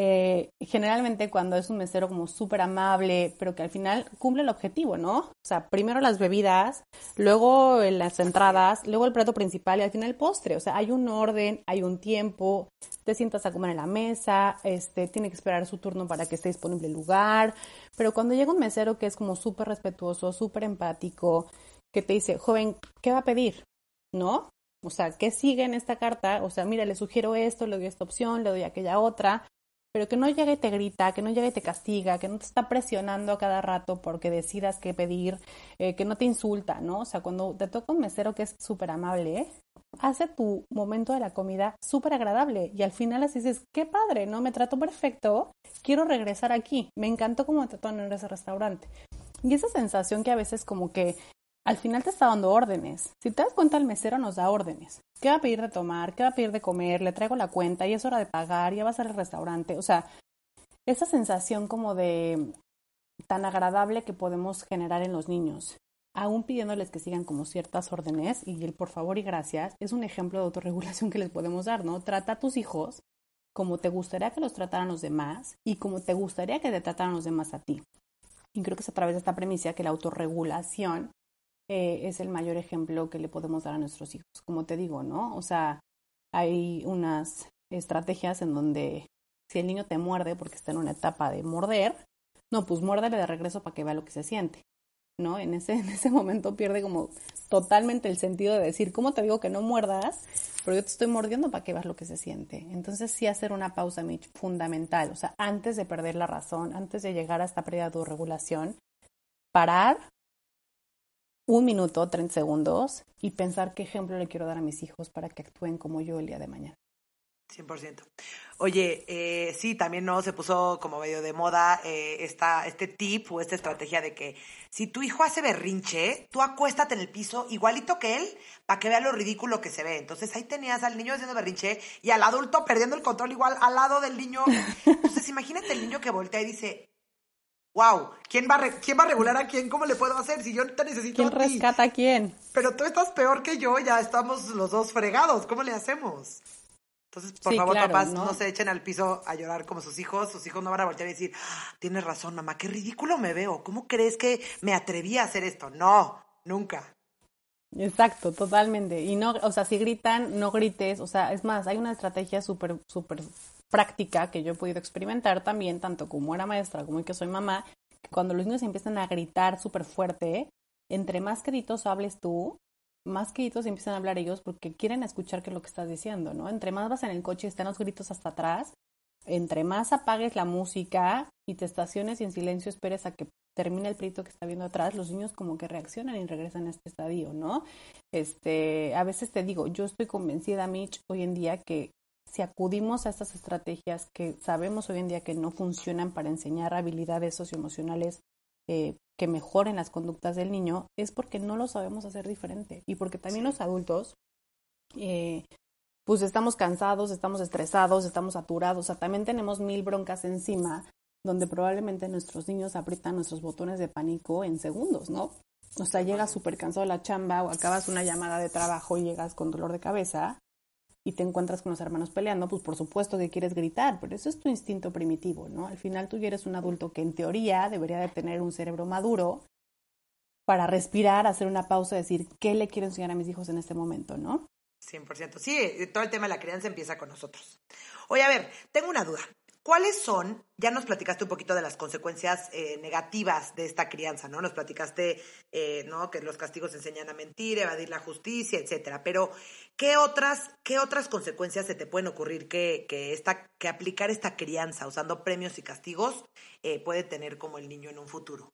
Eh, generalmente cuando es un mesero como súper amable, pero que al final cumple el objetivo, ¿no? O sea, primero las bebidas, luego las entradas, luego el plato principal y al final el postre. O sea, hay un orden, hay un tiempo, te sientas a comer en la mesa, este, tiene que esperar su turno para que esté disponible el lugar. Pero cuando llega un mesero que es como súper respetuoso, súper empático, que te dice, joven, ¿qué va a pedir? ¿No? O sea, ¿qué sigue en esta carta? O sea, mira, le sugiero esto, le doy esta opción, le doy aquella otra pero que no llegue y te grita, que no llegue y te castiga, que no te está presionando a cada rato porque decidas qué pedir, eh, que no te insulta, ¿no? O sea, cuando te toca un mesero que es súper amable, hace tu momento de la comida súper agradable y al final así dices, qué padre, ¿no? Me trato perfecto, quiero regresar aquí, me encantó cómo me trataron en ese restaurante. Y esa sensación que a veces como que al final te está dando órdenes. Si te das cuenta, el mesero nos da órdenes. ¿Qué va a pedir de tomar? ¿Qué va a pedir de comer? Le traigo la cuenta y es hora de pagar, ya va a ser el restaurante. O sea, esa sensación como de tan agradable que podemos generar en los niños, aún pidiéndoles que sigan como ciertas órdenes y el por favor y gracias, es un ejemplo de autorregulación que les podemos dar, ¿no? Trata a tus hijos como te gustaría que los trataran los demás y como te gustaría que te trataran los demás a ti. Y creo que es a través de esta premisa que la autorregulación eh, es el mayor ejemplo que le podemos dar a nuestros hijos. Como te digo, ¿no? O sea, hay unas estrategias en donde si el niño te muerde porque está en una etapa de morder, no, pues muérdele de regreso para que vea lo que se siente. ¿no? En ese, en ese momento pierde como totalmente el sentido de decir, ¿cómo te digo que no muerdas? Pero yo te estoy mordiendo para que veas lo que se siente. Entonces sí hacer una pausa, Mitch, fundamental. O sea, antes de perder la razón, antes de llegar a esta pérdida de regulación, parar, un minuto, 30 segundos y pensar qué ejemplo le quiero dar a mis hijos para que actúen como yo el día de mañana. 100%. Oye, eh, sí, también no se puso como medio de moda eh, esta, este tip o esta estrategia de que si tu hijo hace berrinche, tú acuéstate en el piso igualito que él para que vea lo ridículo que se ve. Entonces ahí tenías al niño haciendo berrinche y al adulto perdiendo el control igual al lado del niño. Entonces imagínate el niño que voltea y dice, wow, ¿quién va, a ¿quién va a regular a quién? ¿Cómo le puedo hacer? Si yo te necesito ¿Quién rescata a quién? Pero tú estás peor que yo, ya estamos los dos fregados, ¿cómo le hacemos? Entonces, por favor, papás, ¿no? se echen al piso a llorar como sus hijos. Sus hijos no van a voltear y decir, ah, tienes razón, mamá, qué ridículo me veo. ¿Cómo crees que me atreví a hacer esto? No, nunca. Exacto, totalmente. Y no, o sea, si gritan, no grites. O sea, es más, hay una estrategia súper, súper práctica que yo he podido experimentar también, tanto como era maestra como que soy mamá, que cuando los niños empiezan a gritar súper fuerte, entre más gritos hables tú, más gritos empiezan a hablar ellos porque quieren escuchar qué es lo que estás diciendo, ¿no? Entre más vas en el coche y están los gritos hasta atrás, entre más apagues la música y te estaciones y en silencio esperes a que termine el perito que está viendo atrás, los niños como que reaccionan y regresan a este estadio, ¿no? Este, a veces te digo, yo estoy convencida, Mitch, hoy en día que si acudimos a estas estrategias que sabemos hoy en día que no funcionan para enseñar habilidades socioemocionales eh, que mejoren las conductas del niño, es porque no lo sabemos hacer diferente. Y porque también los adultos, eh, pues estamos cansados, estamos estresados, estamos saturados, o sea, también tenemos mil broncas encima donde probablemente nuestros niños aprietan nuestros botones de pánico en segundos, ¿no? O sea, llegas súper cansado de la chamba o acabas una llamada de trabajo y llegas con dolor de cabeza y te encuentras con los hermanos peleando, pues por supuesto que quieres gritar, pero eso es tu instinto primitivo, ¿no? Al final tú ya eres un adulto que en teoría debería de tener un cerebro maduro para respirar, hacer una pausa y decir, ¿qué le quiero enseñar a mis hijos en este momento, no? 100%. Sí, todo el tema de la crianza empieza con nosotros. Oye, a ver, tengo una duda. ¿Cuáles son, ya nos platicaste un poquito de las consecuencias eh, negativas de esta crianza, ¿no? Nos platicaste, eh, ¿no? Que los castigos enseñan a mentir, evadir la justicia, etcétera. Pero, ¿qué otras, qué otras consecuencias se te pueden ocurrir que, que, esta, que aplicar esta crianza usando premios y castigos eh, puede tener como el niño en un futuro?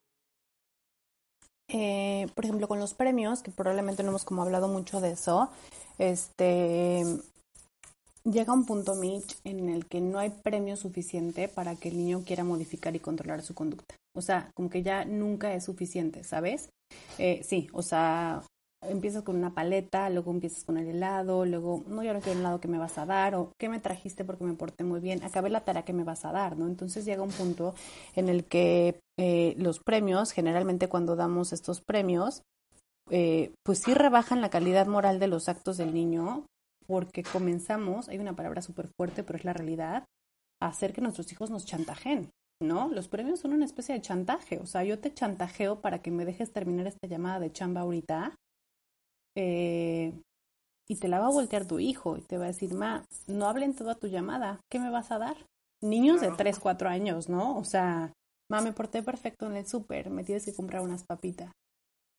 por ejemplo, con los premios, que probablemente no hemos como hablado mucho de eso, este, llega un punto, Mitch, en el que no hay premio suficiente para que el niño quiera modificar y controlar su conducta. O sea, como que ya nunca es suficiente, ¿sabes? Eh, sí, o sea, empiezas con una paleta, luego empiezas con el helado, luego, no, yo no quiero el helado que me vas a dar, o ¿qué me trajiste porque me porté muy bien? Acabé la tarea que me vas a dar, ¿no? Entonces llega un punto en el que eh, los premios, generalmente cuando damos estos premios, eh, pues sí rebajan la calidad moral de los actos del niño, porque comenzamos, hay una palabra súper fuerte, pero es la realidad, hacer que nuestros hijos nos chantajen, ¿no? Los premios son una especie de chantaje, o sea, yo te chantajeo para que me dejes terminar esta llamada de chamba ahorita eh, y te la va a voltear tu hijo y te va a decir, ma, no hablen toda tu llamada, ¿qué me vas a dar? Niños de 3, 4 años, ¿no? O sea, ma, me porté perfecto en el súper, me tienes que comprar unas papitas.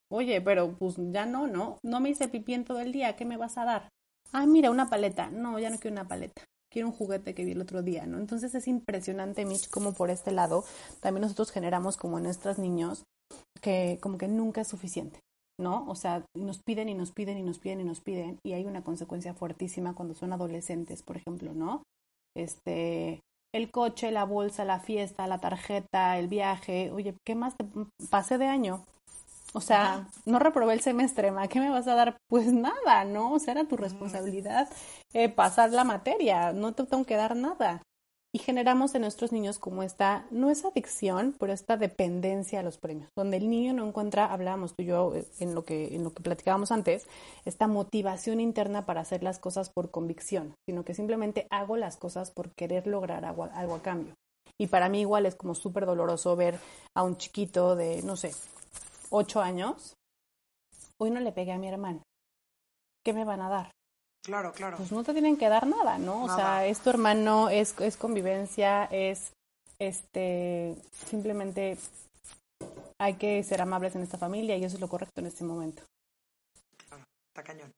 Oye, pero pues ya no, ¿no? No me hice pipí en todo el día, ¿qué me vas a dar? Ah, mira, una paleta. No, ya no quiero una paleta. Quiero un juguete que vi el otro día, ¿no? Entonces es impresionante, Mitch, como por este lado también nosotros generamos como en nuestros niños que como que nunca es suficiente, ¿no? O sea, nos piden y nos piden y nos piden y nos piden y hay una consecuencia fuertísima cuando son adolescentes, por ejemplo, ¿no? Este, el coche, la bolsa, la fiesta, la tarjeta, el viaje, oye, ¿qué más te pasé de año? O sea, no reprobé el semestre, ¿ma? ¿Qué me vas a dar? Pues nada, ¿no? O sea, era tu responsabilidad eh, pasar la materia, no te tengo que dar nada. Y generamos en nuestros niños como esta, no es adicción, pero esta dependencia a los premios, donde el niño no encuentra, hablábamos tú y yo eh, en lo que, en lo que platicábamos antes, esta motivación interna para hacer las cosas por convicción, sino que simplemente hago las cosas por querer lograr algo, algo a cambio. Y para mí igual es como súper doloroso ver a un chiquito de, no sé, ocho años, hoy no le pegué a mi hermano. ¿Qué me van a dar? Claro, claro. Pues no te tienen que dar nada, ¿no? O sea, es tu hermano, es, es convivencia, es este simplemente hay que ser amables en esta familia y eso es lo correcto en este momento. está cañón.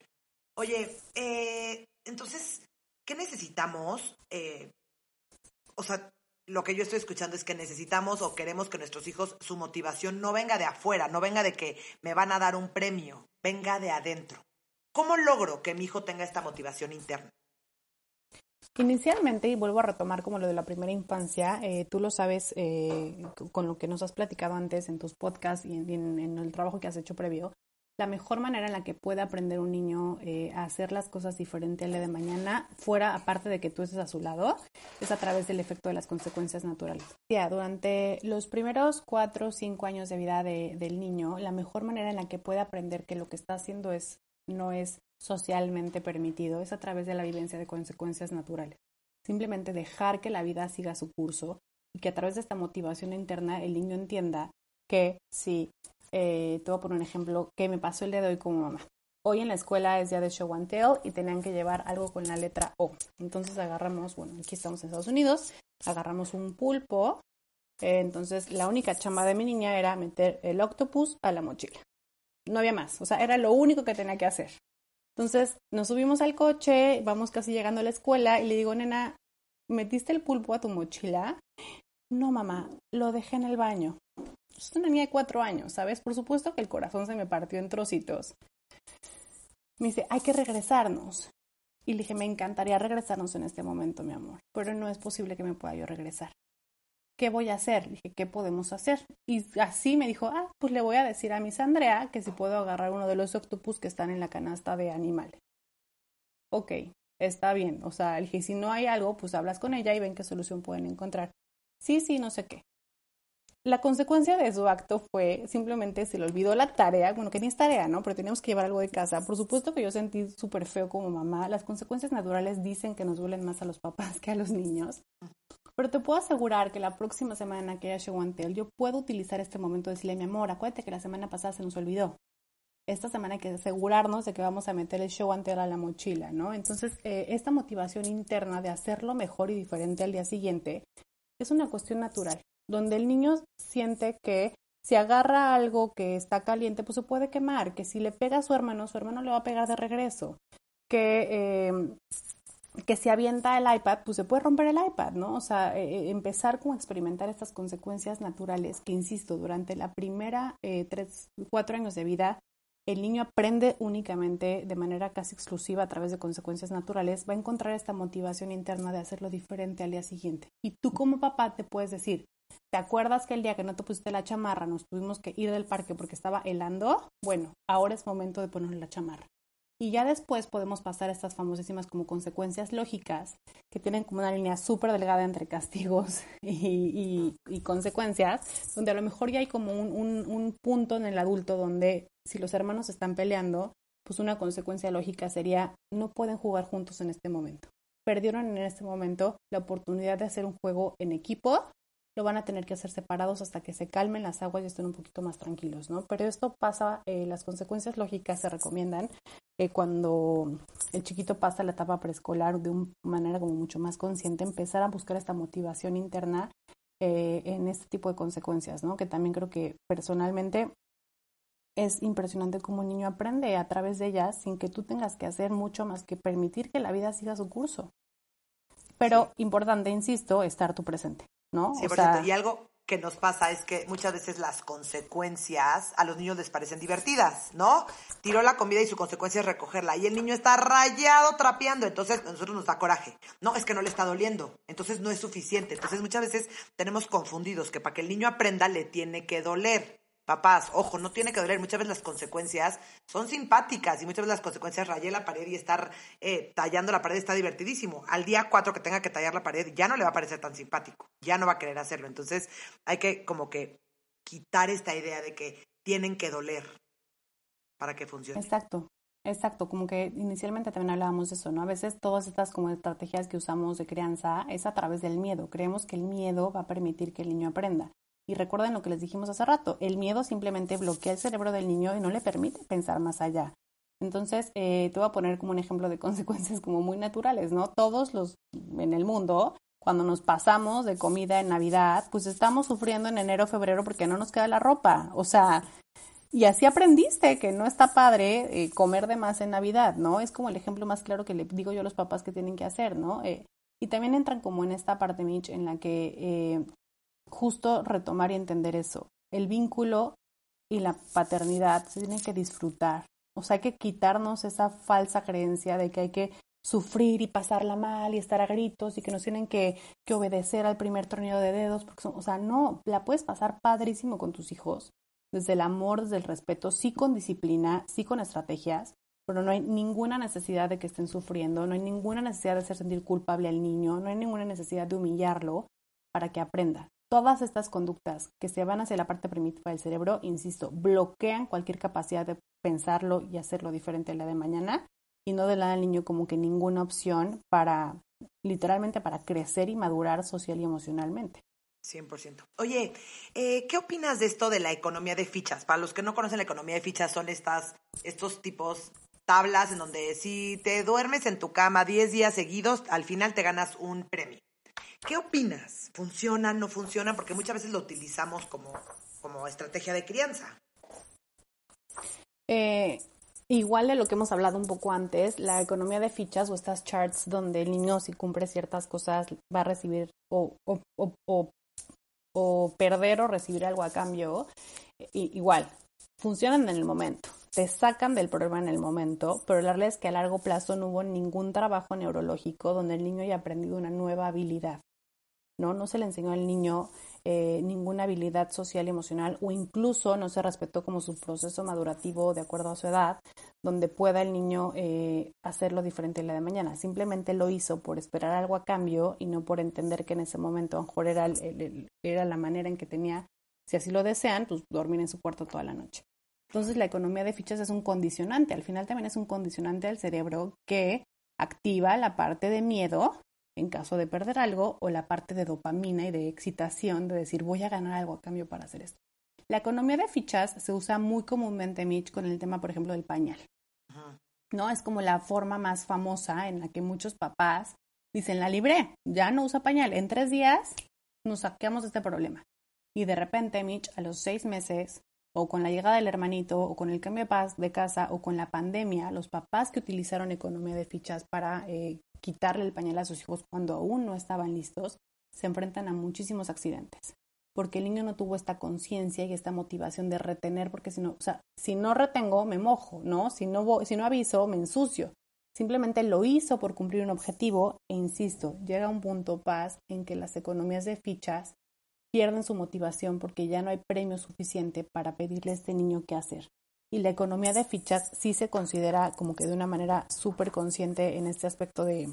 Oye, eh, entonces, ¿qué necesitamos? Eh, o sea, lo que yo estoy escuchando es que necesitamos o queremos que nuestros hijos, su motivación no venga de afuera, no venga de que me van a dar un premio, venga de adentro. ¿Cómo logro que mi hijo tenga esta motivación interna? Inicialmente, y vuelvo a retomar como lo de la primera infancia, eh, tú lo sabes eh, con lo que nos has platicado antes en tus podcasts y en, el trabajo que has hecho previo, la mejor manera en la que puede aprender un niño eh, a hacer las cosas diferente al día de mañana, fuera aparte de que tú estés a su lado, es a través del efecto de las consecuencias naturales. Ya, durante los primeros cuatro o cinco años de vida del niño, la mejor manera en la que puede aprender que lo que está haciendo es no es socialmente permitido es a través de la vivencia de consecuencias naturales. Simplemente dejar que la vida siga su curso y que a través de esta motivación interna el niño entienda que si eh, te voy un ejemplo que me pasó el día de hoy como mamá. Hoy en la escuela es día de show and tell y tenían que llevar algo con la letra O. Entonces agarramos, bueno, aquí estamos en Estados Unidos, agarramos un pulpo. Entonces la única chamba de mi niña era meter el octopus a la mochila. No había más, o sea, era lo único que tenía que hacer. Entonces nos subimos al coche, vamos casi llegando a la escuela y le digo, nena, ¿metiste el pulpo a tu mochila? No, mamá, lo dejé en el baño es una niña de cuatro años, ¿sabes? Por supuesto que el corazón se me partió en trocitos. Me dice, hay que regresarnos. Y le dije, me encantaría regresarnos en este momento, mi amor, pero no es posible que me pueda yo regresar. ¿Qué voy a hacer? Le dije, ¿qué podemos hacer? Y así me dijo, ah, pues le voy a decir a Miss Andrea que si puedo agarrar uno de los octopus que están en la canasta de animales. Ok, está bien. O sea, le dije, si no hay algo, pues hablas con ella y ven qué solución pueden encontrar. Sí, sí, no sé qué. La consecuencia de su acto fue simplemente se le olvidó la tarea, bueno, que ni es tarea, ¿no? Pero teníamos que llevar algo de casa. Por supuesto que yo sentí súper feo como mamá. Las consecuencias naturales dicen que nos duelen más a los papás que a los niños. Pero te puedo asegurar que la próxima semana que haya show and tell, yo puedo utilizar este momento de decirle, mi amor, acuérdate que la semana pasada se nos olvidó. Esta semana hay que asegurarnos de que vamos a meter el show and tell a la mochila, ¿no? Entonces, eh, esta motivación interna de hacerlo mejor y diferente al día siguiente es una cuestión natural donde el niño siente que si agarra algo que está caliente, pues se puede quemar, que si le pega a su hermano, su hermano le va a pegar de regreso, que, em, que si avienta el iPad, pues se puede romper el iPad, ¿no? O sea, eh, eh, empezar con experimentar estas consecuencias naturales que, insisto, durante la primera eh, tres, cuatro años de vida, el niño aprende únicamente de manera casi exclusiva a través de consecuencias naturales, va a encontrar esta motivación interna de hacerlo diferente al día siguiente. Y tú como papá te puedes decir, ¿Te acuerdas que el día que no te pusiste la chamarra nos tuvimos que ir del parque porque estaba helando? Bueno, ahora es momento de ponerle la chamarra. Y ya después podemos pasar a estas famosísimas como consecuencias lógicas, que tienen como una línea súper delgada entre castigos y, consecuencias, donde a lo mejor ya hay como un punto en el adulto donde si los hermanos están peleando, pues una consecuencia lógica sería no pueden jugar juntos en este momento perdieron en este momento la oportunidad de hacer un juego en equipo, lo van a tener que hacer separados hasta que se calmen las aguas y estén un poquito más tranquilos, ¿no? Pero esto pasa, eh, las consecuencias lógicas se recomiendan eh, cuando el chiquito pasa la etapa preescolar de una manera como mucho más consciente, empezar a buscar esta motivación interna eh, en este tipo de consecuencias, ¿no? Que también creo que personalmente es impresionante cómo un niño aprende a través de ellas sin que tú tengas que hacer mucho más que permitir que la vida siga su curso. Pero importante, insisto, estar tú presente, ¿no? Sí, y algo que nos pasa es que muchas veces las consecuencias a los niños les parecen divertidas, ¿no? Tiró la comida y su consecuencia es recogerla y el niño está rayado trapeando, entonces a nosotros nos da coraje. No, es que no le está doliendo, entonces no es suficiente. Entonces muchas veces tenemos confundidos que para que el niño aprenda le tiene que doler. Papás, ojo, no tiene que doler. Muchas veces las consecuencias son simpáticas y muchas veces las consecuencias rayé la pared y estar eh, tallando la pared está divertidísimo. Al día cuatro que tenga que tallar la pared ya no le va a parecer tan simpático, ya no va a querer hacerlo. Entonces hay que como que quitar esta idea de que tienen que doler para que funcione. Exacto. Exacto, como que inicialmente también hablábamos de eso, ¿no? A veces todas estas como estrategias que usamos de crianza es a través del miedo. Creemos que el miedo va a permitir que el niño aprenda. Y recuerden lo que les dijimos hace rato, el miedo simplemente bloquea el cerebro del niño y no le permite pensar más allá. Entonces, eh, te voy a poner como un ejemplo de consecuencias como muy naturales, ¿no? Todos los en el mundo, cuando nos pasamos de comida en Navidad, pues estamos sufriendo en enero, febrero porque no nos queda la ropa. O sea, y así aprendiste que no está padre eh, comer de más en Navidad, ¿no? Es como el ejemplo más claro que le digo yo a los papás que tienen que hacer, ¿no? Eh, y también entran como en esta parte, Mitch, en la que justo retomar y entender eso. El vínculo y la paternidad se tienen que disfrutar. O sea, hay que quitarnos esa falsa creencia de que hay que sufrir y pasarla mal y estar a gritos y que nos tienen que, que obedecer al primer torneo de dedos. Porque o sea, no, la puedes pasar padrísimo con tus hijos, desde el amor, desde el respeto, sí con disciplina, sí con estrategias, pero no hay ninguna necesidad de que estén sufriendo, no hay ninguna necesidad de hacer sentir culpable al niño, no hay ninguna necesidad de humillarlo para que aprenda. Todas estas conductas que se van hacia la parte primitiva del cerebro, insisto, bloquean cualquier capacidad de pensarlo y hacerlo diferente el día de mañana y no le dan al niño como que ninguna opción para, literalmente, para crecer y madurar social y emocionalmente. 100%. Oye, eh, ¿qué opinas de esto de la economía de fichas? Para los que no conocen la economía de fichas, son estas, estos tipos tablas en donde si te duermes en tu cama 10 días seguidos, al final te ganas un premio. ¿Qué opinas? ¿Funciona, no funciona? Porque muchas veces lo utilizamos como, como estrategia de crianza. Eh, igual de lo que hemos hablado un poco antes, la economía de fichas o estas charts donde el niño si cumple ciertas cosas va a recibir o, o, o, o perder o recibir algo a cambio, igual, funcionan en el momento te sacan del problema en el momento, pero la realidad es que a largo plazo no hubo ningún trabajo neurológico donde el niño haya aprendido una nueva habilidad. ¿No? No se le enseñó al niño eh, ninguna habilidad social y emocional o incluso no se respetó como su proceso madurativo de acuerdo a su edad, donde pueda el niño eh, hacerlo diferente la de mañana. Simplemente lo hizo por esperar algo a cambio y no por entender que en ese momento a lo mejor era, era la manera en que tenía, si así lo desean, pues dormir en su cuarto toda la noche. Entonces la economía de fichas es un condicionante, al final también es un condicionante al cerebro que activa la parte de miedo en caso de perder algo o la parte de dopamina y de excitación de decir voy a ganar algo a cambio para hacer esto. La economía de fichas se usa muy comúnmente, Mitch, con el tema, por ejemplo, del pañal. ¿No? Es como la forma más famosa en la que muchos papás dicen, la libré, ya no usa pañal, en tres días nos saqueamos de este problema. Y de repente, Mitch, a los seis meses, o con la llegada del hermanito, o con el cambio de, casa, o con la pandemia, los papás que utilizaron economía de fichas para eh, quitarle el pañal a sus hijos cuando aún no estaban listos, se enfrentan a muchísimos accidentes. Porque el niño no tuvo esta conciencia y esta motivación de retener, porque si no, si no retengo, me mojo, ¿no? Si no, si no aviso, me ensucio. Simplemente lo hizo por cumplir un objetivo e insisto, llega un punto paz en que las economías de fichas pierden su motivación porque ya no hay premio suficiente para pedirle a este niño qué hacer. Y la economía de fichas sí se considera como que de una manera súper consciente en este aspecto de,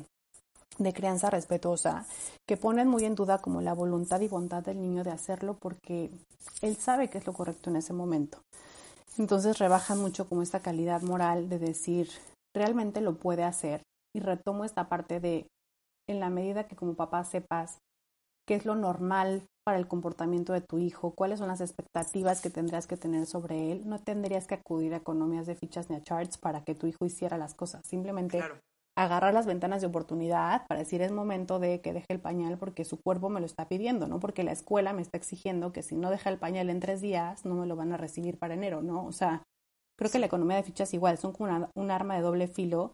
de crianza respetuosa, que ponen muy en duda como la voluntad y bondad del niño de hacerlo porque él sabe que es lo correcto en ese momento. Entonces rebajan mucho como esta calidad moral de decir, realmente lo puede hacer. Y retomo esta parte de en la medida que como papá sepas qué es lo normal para el comportamiento de tu hijo, cuáles son las expectativas que tendrías que tener sobre él, no tendrías que acudir a economías de fichas ni a charts para que tu hijo hiciera las cosas. Simplemente agarrar las ventanas de oportunidad para decir es momento de que deje el pañal porque su cuerpo me lo está pidiendo, ¿no? Porque la escuela me está exigiendo que si no deja el pañal en tres días, no me lo van a recibir para enero, ¿no? O sea, creo que la economía de fichas igual, son como un arma de doble filo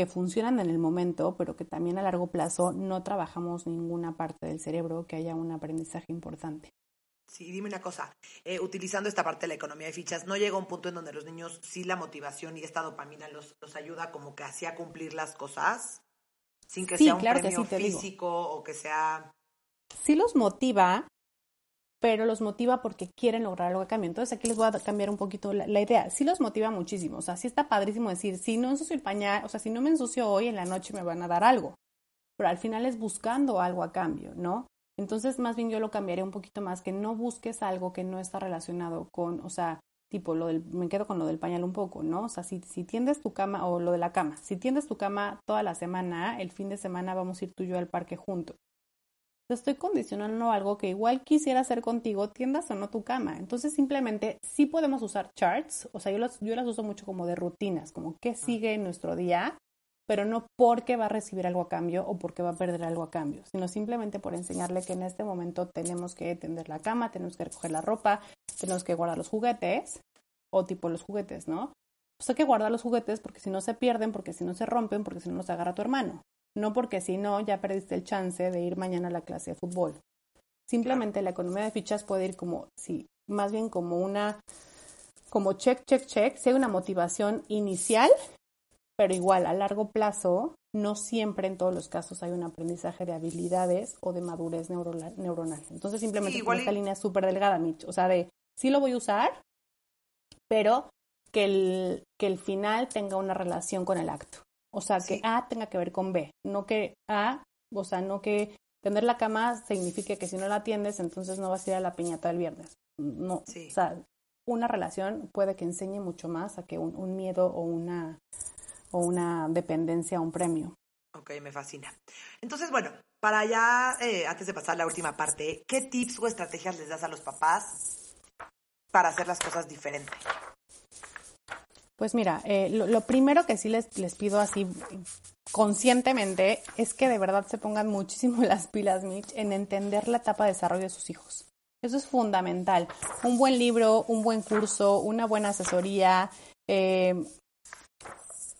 que funcionan en el momento, pero que también a largo plazo no trabajamos ninguna parte del cerebro que haya un aprendizaje importante. Sí, dime una cosa, eh, utilizando esta parte de la economía de fichas, ¿no llega un punto en donde los niños sí la motivación y esta dopamina los, los ayuda como que así a cumplir las cosas? Sin que sea un premio físico o que sea... Sí los motiva, pero los motiva porque quieren lograr algo a cambio. Entonces aquí les voy a cambiar un poquito la, idea. Sí los motiva muchísimo, o sea, sí está padrísimo decir, si no ensucio el pañal, o sea, si no me ensucio hoy, en la noche me van a dar algo. Pero al final es buscando algo a cambio, ¿no? Entonces, más bien yo lo cambiaría un poquito más, que no busques algo que no está relacionado con, o sea, tipo, lo del, me quedo con lo del pañal un poco, ¿no? O sea, si, si tiendes tu cama, o lo de la cama, si tiendes tu cama toda la semana, el fin de semana vamos a ir tú y yo al parque juntos. Te estoy condicionando algo que igual quisiera hacer contigo, tiendas o no tu cama. Entonces, simplemente sí podemos usar charts, o sea, yo las, yo las uso mucho como de rutinas, como qué sigue en nuestro día pero no porque va a recibir algo a cambio o porque va a perder algo a cambio, sino simplemente por enseñarle que en este momento tenemos que tender la cama, tenemos que recoger la ropa, tenemos que guardar los juguetes, o tipo los juguetes, ¿no? Pues hay que guardar los juguetes porque si no se pierden, porque si no se rompen, porque si no nos agarra tu hermano. No porque si no ya perdiste el chance de ir mañana a la clase de fútbol. Simplemente la economía de fichas puede ir como, sí, más bien como una, como check, check, check, si hay una motivación inicial pero igual a largo plazo no siempre en todos los casos hay un aprendizaje de habilidades o de madurez neuronal. Entonces simplemente igual esta línea súper delgada, Mitch. O sea, de sí lo voy a usar, pero que el, que el final tenga una relación con el acto. O sea, que A tenga que ver con B, no que A, o sea, no que tender la cama signifique que si no la atiendes, entonces no vas a ir a la piñata del viernes. No, o sea, una relación puede que enseñe mucho más a que un miedo o una o una dependencia a un premio. Ok, me fascina. Entonces, bueno, para ya, eh, antes de pasar a la última parte, ¿qué tips o estrategias les das a los papás para hacer las cosas diferentes? Pues mira, eh, lo, primero que sí les, les pido así conscientemente es que de verdad se pongan muchísimo las pilas, Mitch, en entender la etapa de desarrollo de sus hijos. Eso es fundamental. Un buen libro, un buen curso, una buena asesoría, eh,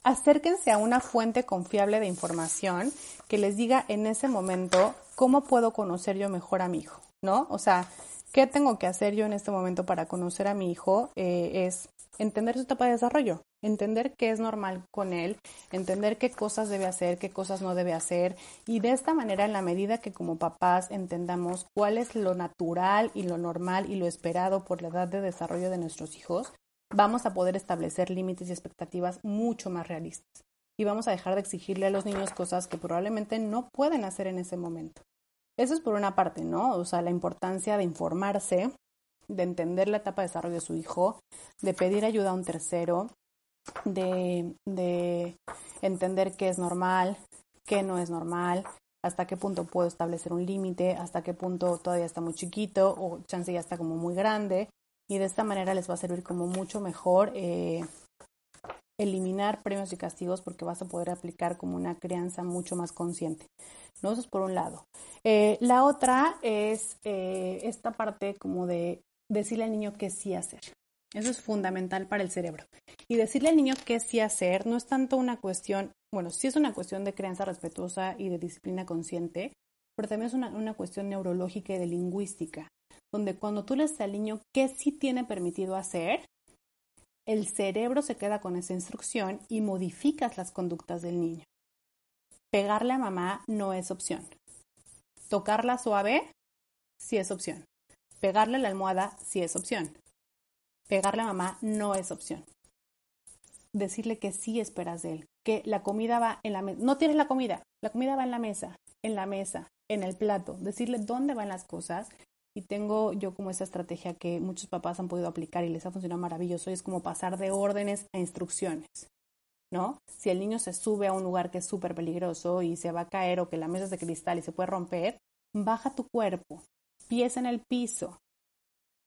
acérquense a una fuente confiable de información que les diga en ese momento cómo puedo conocer yo mejor a mi hijo, ¿no? O sea, ¿qué tengo que hacer yo en este momento para conocer a mi hijo? Eh, es entender su etapa de desarrollo, entender qué es normal con él, entender qué cosas debe hacer, qué cosas no debe hacer y de esta manera en la medida que como papás entendamos cuál es lo natural y lo normal y lo esperado por la edad de desarrollo de nuestros hijos, vamos a poder establecer límites y expectativas mucho más realistas. Y vamos a dejar de exigirle a los niños cosas que probablemente no pueden hacer en ese momento. Eso es por una parte, ¿no? O sea, la importancia de informarse, de entender la etapa de desarrollo de su hijo, de pedir ayuda a un tercero, de, de entender qué es normal, qué no es normal, hasta qué punto puedo establecer un límite, hasta qué punto todavía está muy chiquito o chance ya está como muy grande y de esta manera les va a servir como mucho mejor eh, eliminar premios y castigos porque vas a poder aplicar como una crianza mucho más consciente. ¿No? Eso es por un lado. Eh, la otra es eh, esta parte como de decirle al niño qué sí hacer. Eso es fundamental para el cerebro. Y decirle al niño qué sí hacer no es tanto una cuestión, bueno, sí es una cuestión de crianza respetuosa y de disciplina consciente, pero también es una, una cuestión neurológica y de lingüística donde cuando tú le dices al niño qué sí tiene permitido hacer, el cerebro se queda con esa instrucción y modificas las conductas del niño. Pegarle a mamá no es opción. Tocarla suave sí es opción. Pegarle a la almohada sí es opción. Pegarle a mamá no es opción. Decirle que sí esperas de él, que la comida va en la mesa. No tienes la comida, la comida va en la mesa, en la mesa, en el plato. Decirle dónde van las cosas y tengo yo como esa estrategia que muchos papás han podido aplicar y les ha funcionado maravilloso, y es como pasar de órdenes a instrucciones. ¿No? Si el niño se sube a un lugar que es súper peligroso y se va a caer o que la mesa es de cristal y se puede romper, baja tu cuerpo, pies en el piso.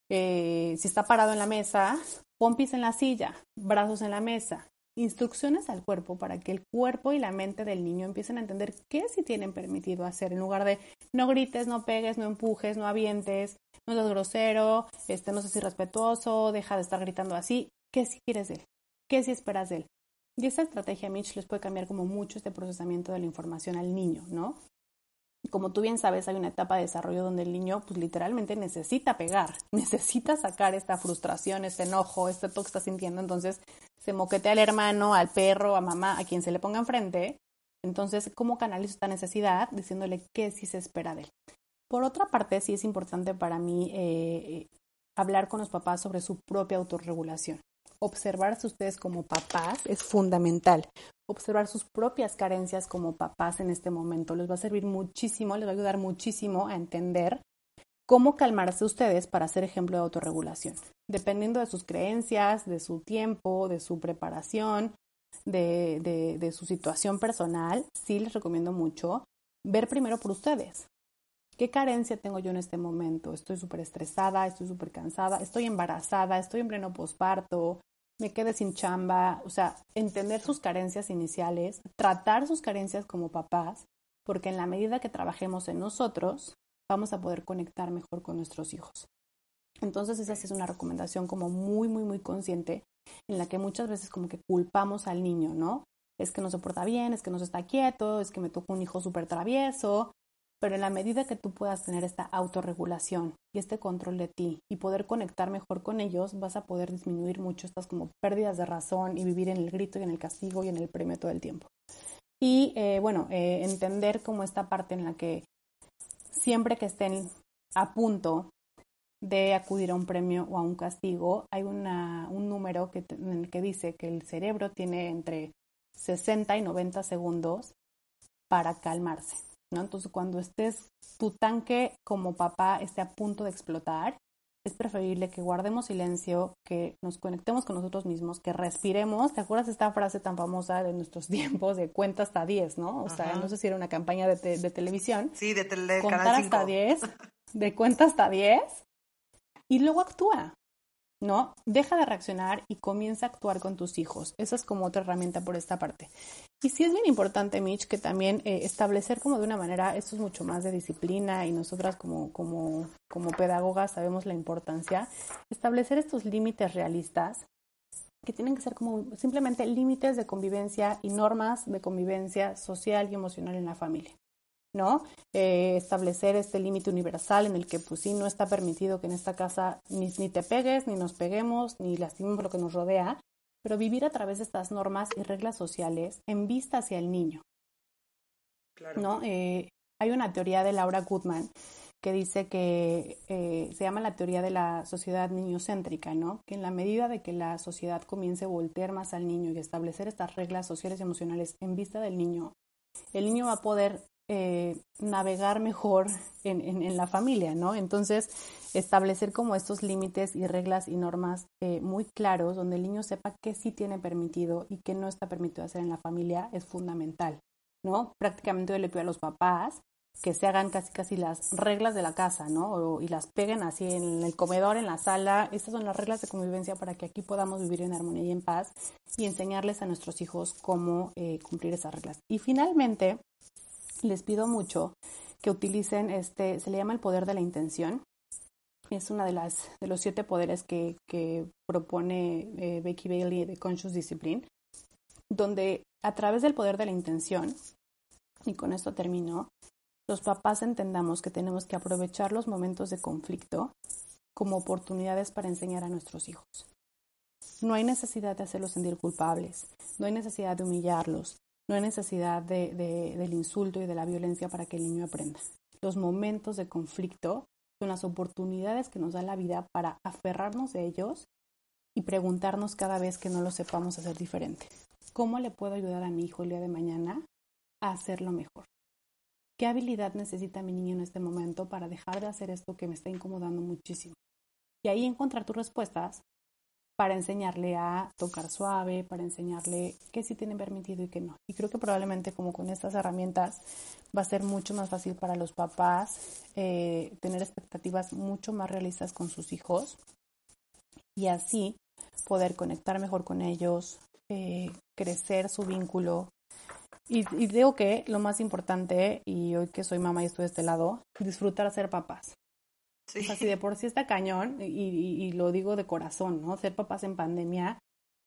Eh, si está parado en la mesa, pon pies en la silla, brazos en la mesa. Instrucciones al cuerpo para que el cuerpo y la mente del niño empiecen a entender qué sí tienen permitido hacer en lugar de no grites, no pegues, no empujes, no avientes, no seas grosero, este, no seas irrespetuoso, deja de estar gritando así. ¿Qué si quieres de él? ¿Qué si esperas de él? Y esta estrategia, Mitch, les puede cambiar como mucho este procesamiento de la información al niño, ¿no? Como tú bien sabes, hay una etapa de desarrollo donde el niño, pues literalmente necesita pegar, necesita sacar esta frustración, este enojo, este todo que está sintiendo. Entonces, se moquetea al hermano, al perro, a mamá, a quien se le ponga enfrente. Entonces, ¿cómo canalizo esta necesidad? Diciéndole qué sí se espera de él. Por otra parte, sí es importante para mí eh, hablar con los papás sobre su propia autorregulación observarse ustedes como papás es fundamental. Observar sus propias carencias como papás en este momento les va a servir muchísimo, les va a ayudar muchísimo a entender cómo calmarse ustedes para ser ejemplo de autorregulación. Dependiendo de sus creencias, de su tiempo, de su preparación, de, de, de su situación personal, sí les recomiendo mucho ver primero por ustedes. ¿Qué carencia tengo yo en este momento? Estoy súper estresada, estoy súper cansada, estoy embarazada, estoy en pleno posparto, me quedé sin chamba, o sea, entender sus carencias iniciales, tratar sus carencias como papás, porque en la medida que trabajemos en nosotros, vamos a poder conectar mejor con nuestros hijos. Entonces esa sí es una recomendación como muy, muy, muy consciente, en la que muchas veces como que culpamos al niño, ¿no? Es que no se porta bien, es que no se está quieto, es que me tocó un hijo súper travieso, pero en la medida que tú puedas tener esta autorregulación y este control de ti y poder conectar mejor con ellos, vas a poder disminuir mucho estas como pérdidas de razón y vivir en el grito y en el castigo y en el premio todo el tiempo. Y eh, bueno, eh, entender como esta parte en la que siempre que estén a punto de acudir a un premio o a un castigo, hay una, un número que, en el que dice que el cerebro tiene entre 60 y 90 segundos para calmarse. Entonces, cuando estés, tu tanque como papá esté a punto de explotar, es preferible que guardemos silencio, que nos conectemos con nosotros mismos, que respiremos. ¿Te acuerdas esta frase tan famosa de nuestros tiempos de cuenta hasta 10, no? O sea, no sé si era una campaña de, televisión. Sí, de tele, Contar hasta 10, de cuenta hasta 10 y luego actúa. ¿no? Deja de reaccionar y comienza a actuar con tus hijos. Esa es como otra herramienta por esta parte. Y sí es bien importante, Mitch, que también eh, establecer como de una manera, esto es mucho más de disciplina y nosotras como, como, como pedagogas sabemos la importancia, establecer estos límites realistas que tienen que ser como simplemente límites de convivencia y normas de convivencia social y emocional en la familia. ¿no? Eh, establecer este límite universal en el que pues sí no está permitido que en esta casa ni, ni te pegues, ni nos peguemos, ni lastimemos lo que nos rodea, pero vivir a través de estas normas y reglas sociales en vista hacia el niño. ¿no? Eh, hay una teoría de Laura Goodman que dice que eh, se llama la teoría de la sociedad niñocéntrica, ¿no? Que en la medida de que la sociedad comience a voltear más al niño y establecer estas reglas sociales y emocionales en vista del niño, el niño va a poder eh, navegar mejor en, en, la familia, ¿no? Entonces, establecer como estos límites y reglas y normas eh, muy claros, donde el niño sepa qué sí tiene permitido y qué no está permitido hacer en la familia, es fundamental, ¿no? Prácticamente yo le pido a los papás que se hagan casi casi las reglas de la casa, ¿no? y las peguen así en el comedor, en la sala. Estas son las reglas de convivencia para que aquí podamos vivir en armonía y en paz y enseñarles a nuestros hijos cómo eh, cumplir esas reglas. Y finalmente, les pido mucho que utilicen este, se le llama el poder de la intención. Es una de las de los siete poderes que, propone eh, Becky Bailey de Conscious Discipline, donde a través del poder de la intención, y con esto termino, los papás entendamos que tenemos que aprovechar los momentos de conflicto como oportunidades para enseñar a nuestros hijos. No hay necesidad de hacerlos sentir culpables, no hay necesidad de humillarlos, no hay necesidad de, del insulto y de la violencia para que el niño aprenda. Los momentos de conflicto son las oportunidades que nos da la vida para aferrarnos de ellos y preguntarnos cada vez que no lo sepamos hacer diferente. ¿Cómo le puedo ayudar a mi hijo el día de mañana a hacerlo mejor? ¿Qué habilidad necesita mi niño en este momento para dejar de hacer esto que me está incomodando muchísimo? Y ahí encontrar tus respuestas para enseñarle a tocar suave, para enseñarle qué sí tienen permitido y qué no. Y creo que probablemente como con estas herramientas va a ser mucho más fácil para los papás eh, tener expectativas mucho más realistas con sus hijos y así poder conectar mejor con ellos, eh, crecer su vínculo. Y, digo que lo más importante, y hoy que soy mamá y estoy de este lado, disfrutar ser papás. Sí. Así de por sí está cañón, y, y, lo digo de corazón, ¿no? Ser papás en pandemia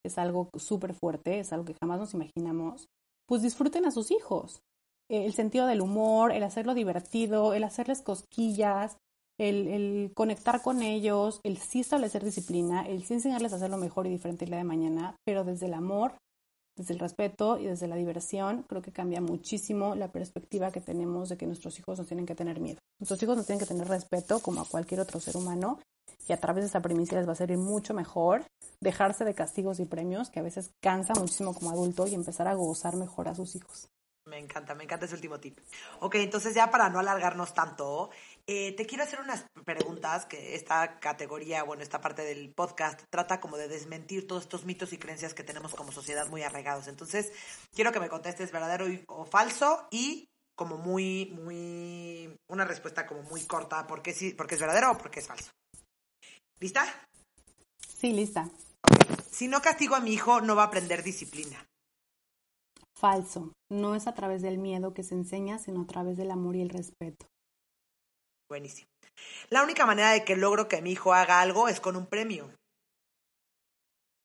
es algo súper fuerte, es algo que jamás nos imaginamos. Pues disfruten a sus hijos. El sentido del humor, el hacerlo divertido, el hacerles cosquillas, el, el, conectar con ellos, el sí establecer disciplina, el sí enseñarles a hacerlo mejor y diferente el día de mañana, pero desde el amor, desde el respeto y desde la diversión, creo que cambia muchísimo la perspectiva que tenemos de que nuestros hijos nos tienen que tener miedo. Nuestros hijos nos tienen que tener respeto como a cualquier otro ser humano y a través de esa premisa les va a servir mucho mejor dejarse de castigos y premios que a veces cansa muchísimo como adulto y empezar a gozar mejor a sus hijos. Me encanta, me encanta ese último tip. Ok, entonces ya para no alargarnos tanto, eh, te quiero hacer unas preguntas que esta categoría, bueno, esta parte del podcast trata como de desmentir todos estos mitos y creencias que tenemos como sociedad muy arraigados. Entonces, quiero que me contestes verdadero o falso y como muy, muy, una respuesta como muy corta, porque sí, porque es verdadero o porque es falso. ¿Lista? Sí, lista. Si no castigo a mi hijo, no va a aprender disciplina. Falso. No es a través del miedo que se enseña, sino a través del amor y el respeto. Buenísimo. La única manera de que logro que mi hijo haga algo es con un premio.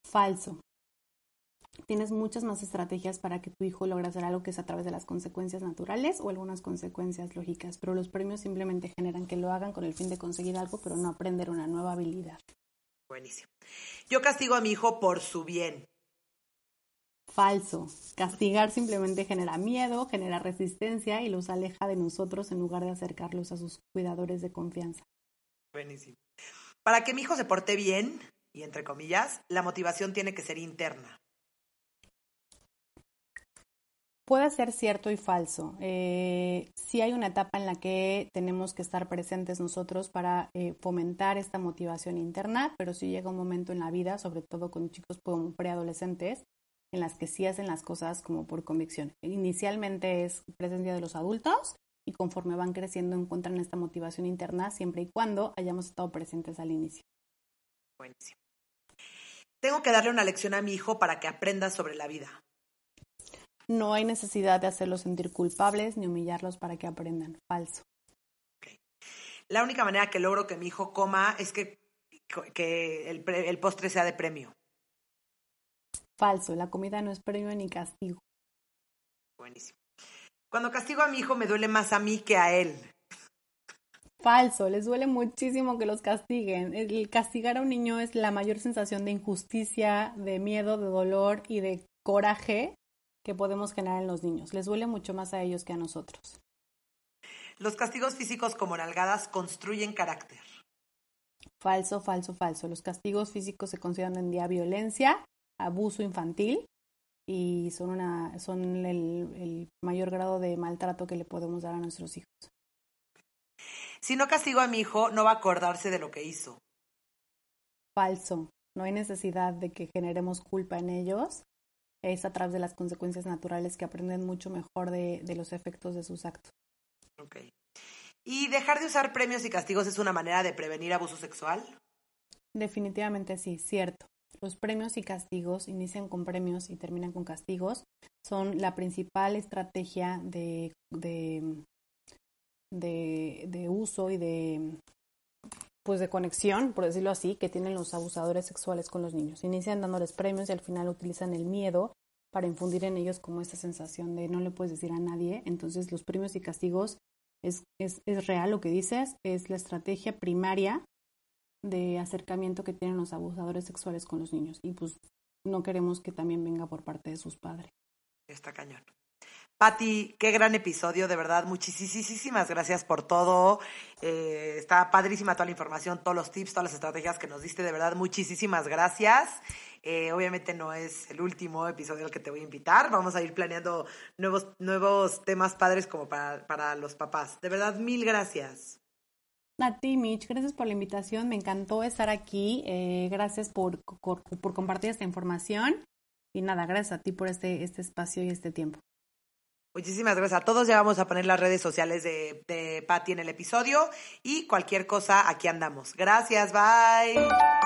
Falso. Tienes muchas más estrategias para que tu hijo logre hacer algo que es a través de las consecuencias naturales o algunas consecuencias lógicas, pero los premios simplemente generan que lo hagan con el fin de conseguir algo, pero no aprender una nueva habilidad. Buenísimo. Yo castigo a mi hijo por su bien. Falso. Castigar simplemente genera miedo, genera resistencia y los aleja de nosotros en lugar de acercarlos a sus cuidadores de confianza. Buenísimo. Para que mi hijo se porte bien, y entre comillas, la motivación tiene que ser interna. Puede ser cierto y falso. Eh, sí hay una etapa en la que tenemos que estar presentes nosotros para eh, fomentar esta motivación interna, pero sí llega un momento en la vida, sobre todo con chicos preadolescentes, en las que sí hacen las cosas como por convicción. Inicialmente es presencia de los adultos y conforme van creciendo encuentran esta motivación interna siempre y cuando hayamos estado presentes al inicio. Buenísimo. Tengo que darle una lección a mi hijo para que aprenda sobre la vida. No hay necesidad de hacerlos sentir culpables ni humillarlos para que aprendan. Falso. La única manera que logro que mi hijo coma es que, que el, el postre sea de premio. Falso, la comida no es premio ni castigo. Buenísimo. Cuando castigo a mi hijo me duele más a mí que a él. Falso, les duele muchísimo que los castiguen. El castigar a un niño es la mayor sensación de injusticia, de miedo, de dolor y de coraje que podemos generar en los niños. Les duele mucho más a ellos que a nosotros. Los castigos físicos como nalgadas construyen carácter. Falso, falso, falso. Los castigos físicos se consideran en día violencia abuso infantil y son, una, son el, mayor grado de maltrato que le podemos dar a nuestros hijos. Si no castigo a mi hijo, no va a acordarse de lo que hizo. Falso. No hay necesidad de que generemos culpa en ellos. Es a través de las consecuencias naturales que aprenden mucho mejor de, de los efectos de sus actos. Ok. ¿Y dejar de usar premios y castigos es una manera de prevenir abuso sexual? Definitivamente sí, cierto. Los premios y castigos inician con premios y terminan con castigos. Son la principal estrategia de, de, de, uso y de pues de conexión, por decirlo así, que tienen los abusadores sexuales con los niños. Inician dándoles premios y al final utilizan el miedo para infundir en ellos como esta sensación de no le puedes decir a nadie. Entonces los premios y castigos es, es, es real lo que dices, es la estrategia primaria de acercamiento que tienen los abusadores sexuales con los niños y pues no queremos que también venga por parte de sus padres. Está cañón. Patti, qué gran episodio, de verdad. Muchísimas gracias por todo. Eh, está padrísima toda la información, todos los tips, todas las estrategias que nos diste, de verdad. Muchísimas gracias. Eh, obviamente no es el último episodio al que te voy a invitar. Vamos a ir planeando nuevos, nuevos temas padres como para, para los papás. De verdad, mil gracias. A ti, Mitch, gracias por la invitación. Me encantó estar aquí. Eh, gracias por, compartir esta información. Y nada, gracias a ti por este, este espacio y este tiempo. Muchísimas gracias a todos. Ya vamos a poner las redes sociales de, de Patty en el episodio y cualquier cosa, aquí andamos. Gracias, bye.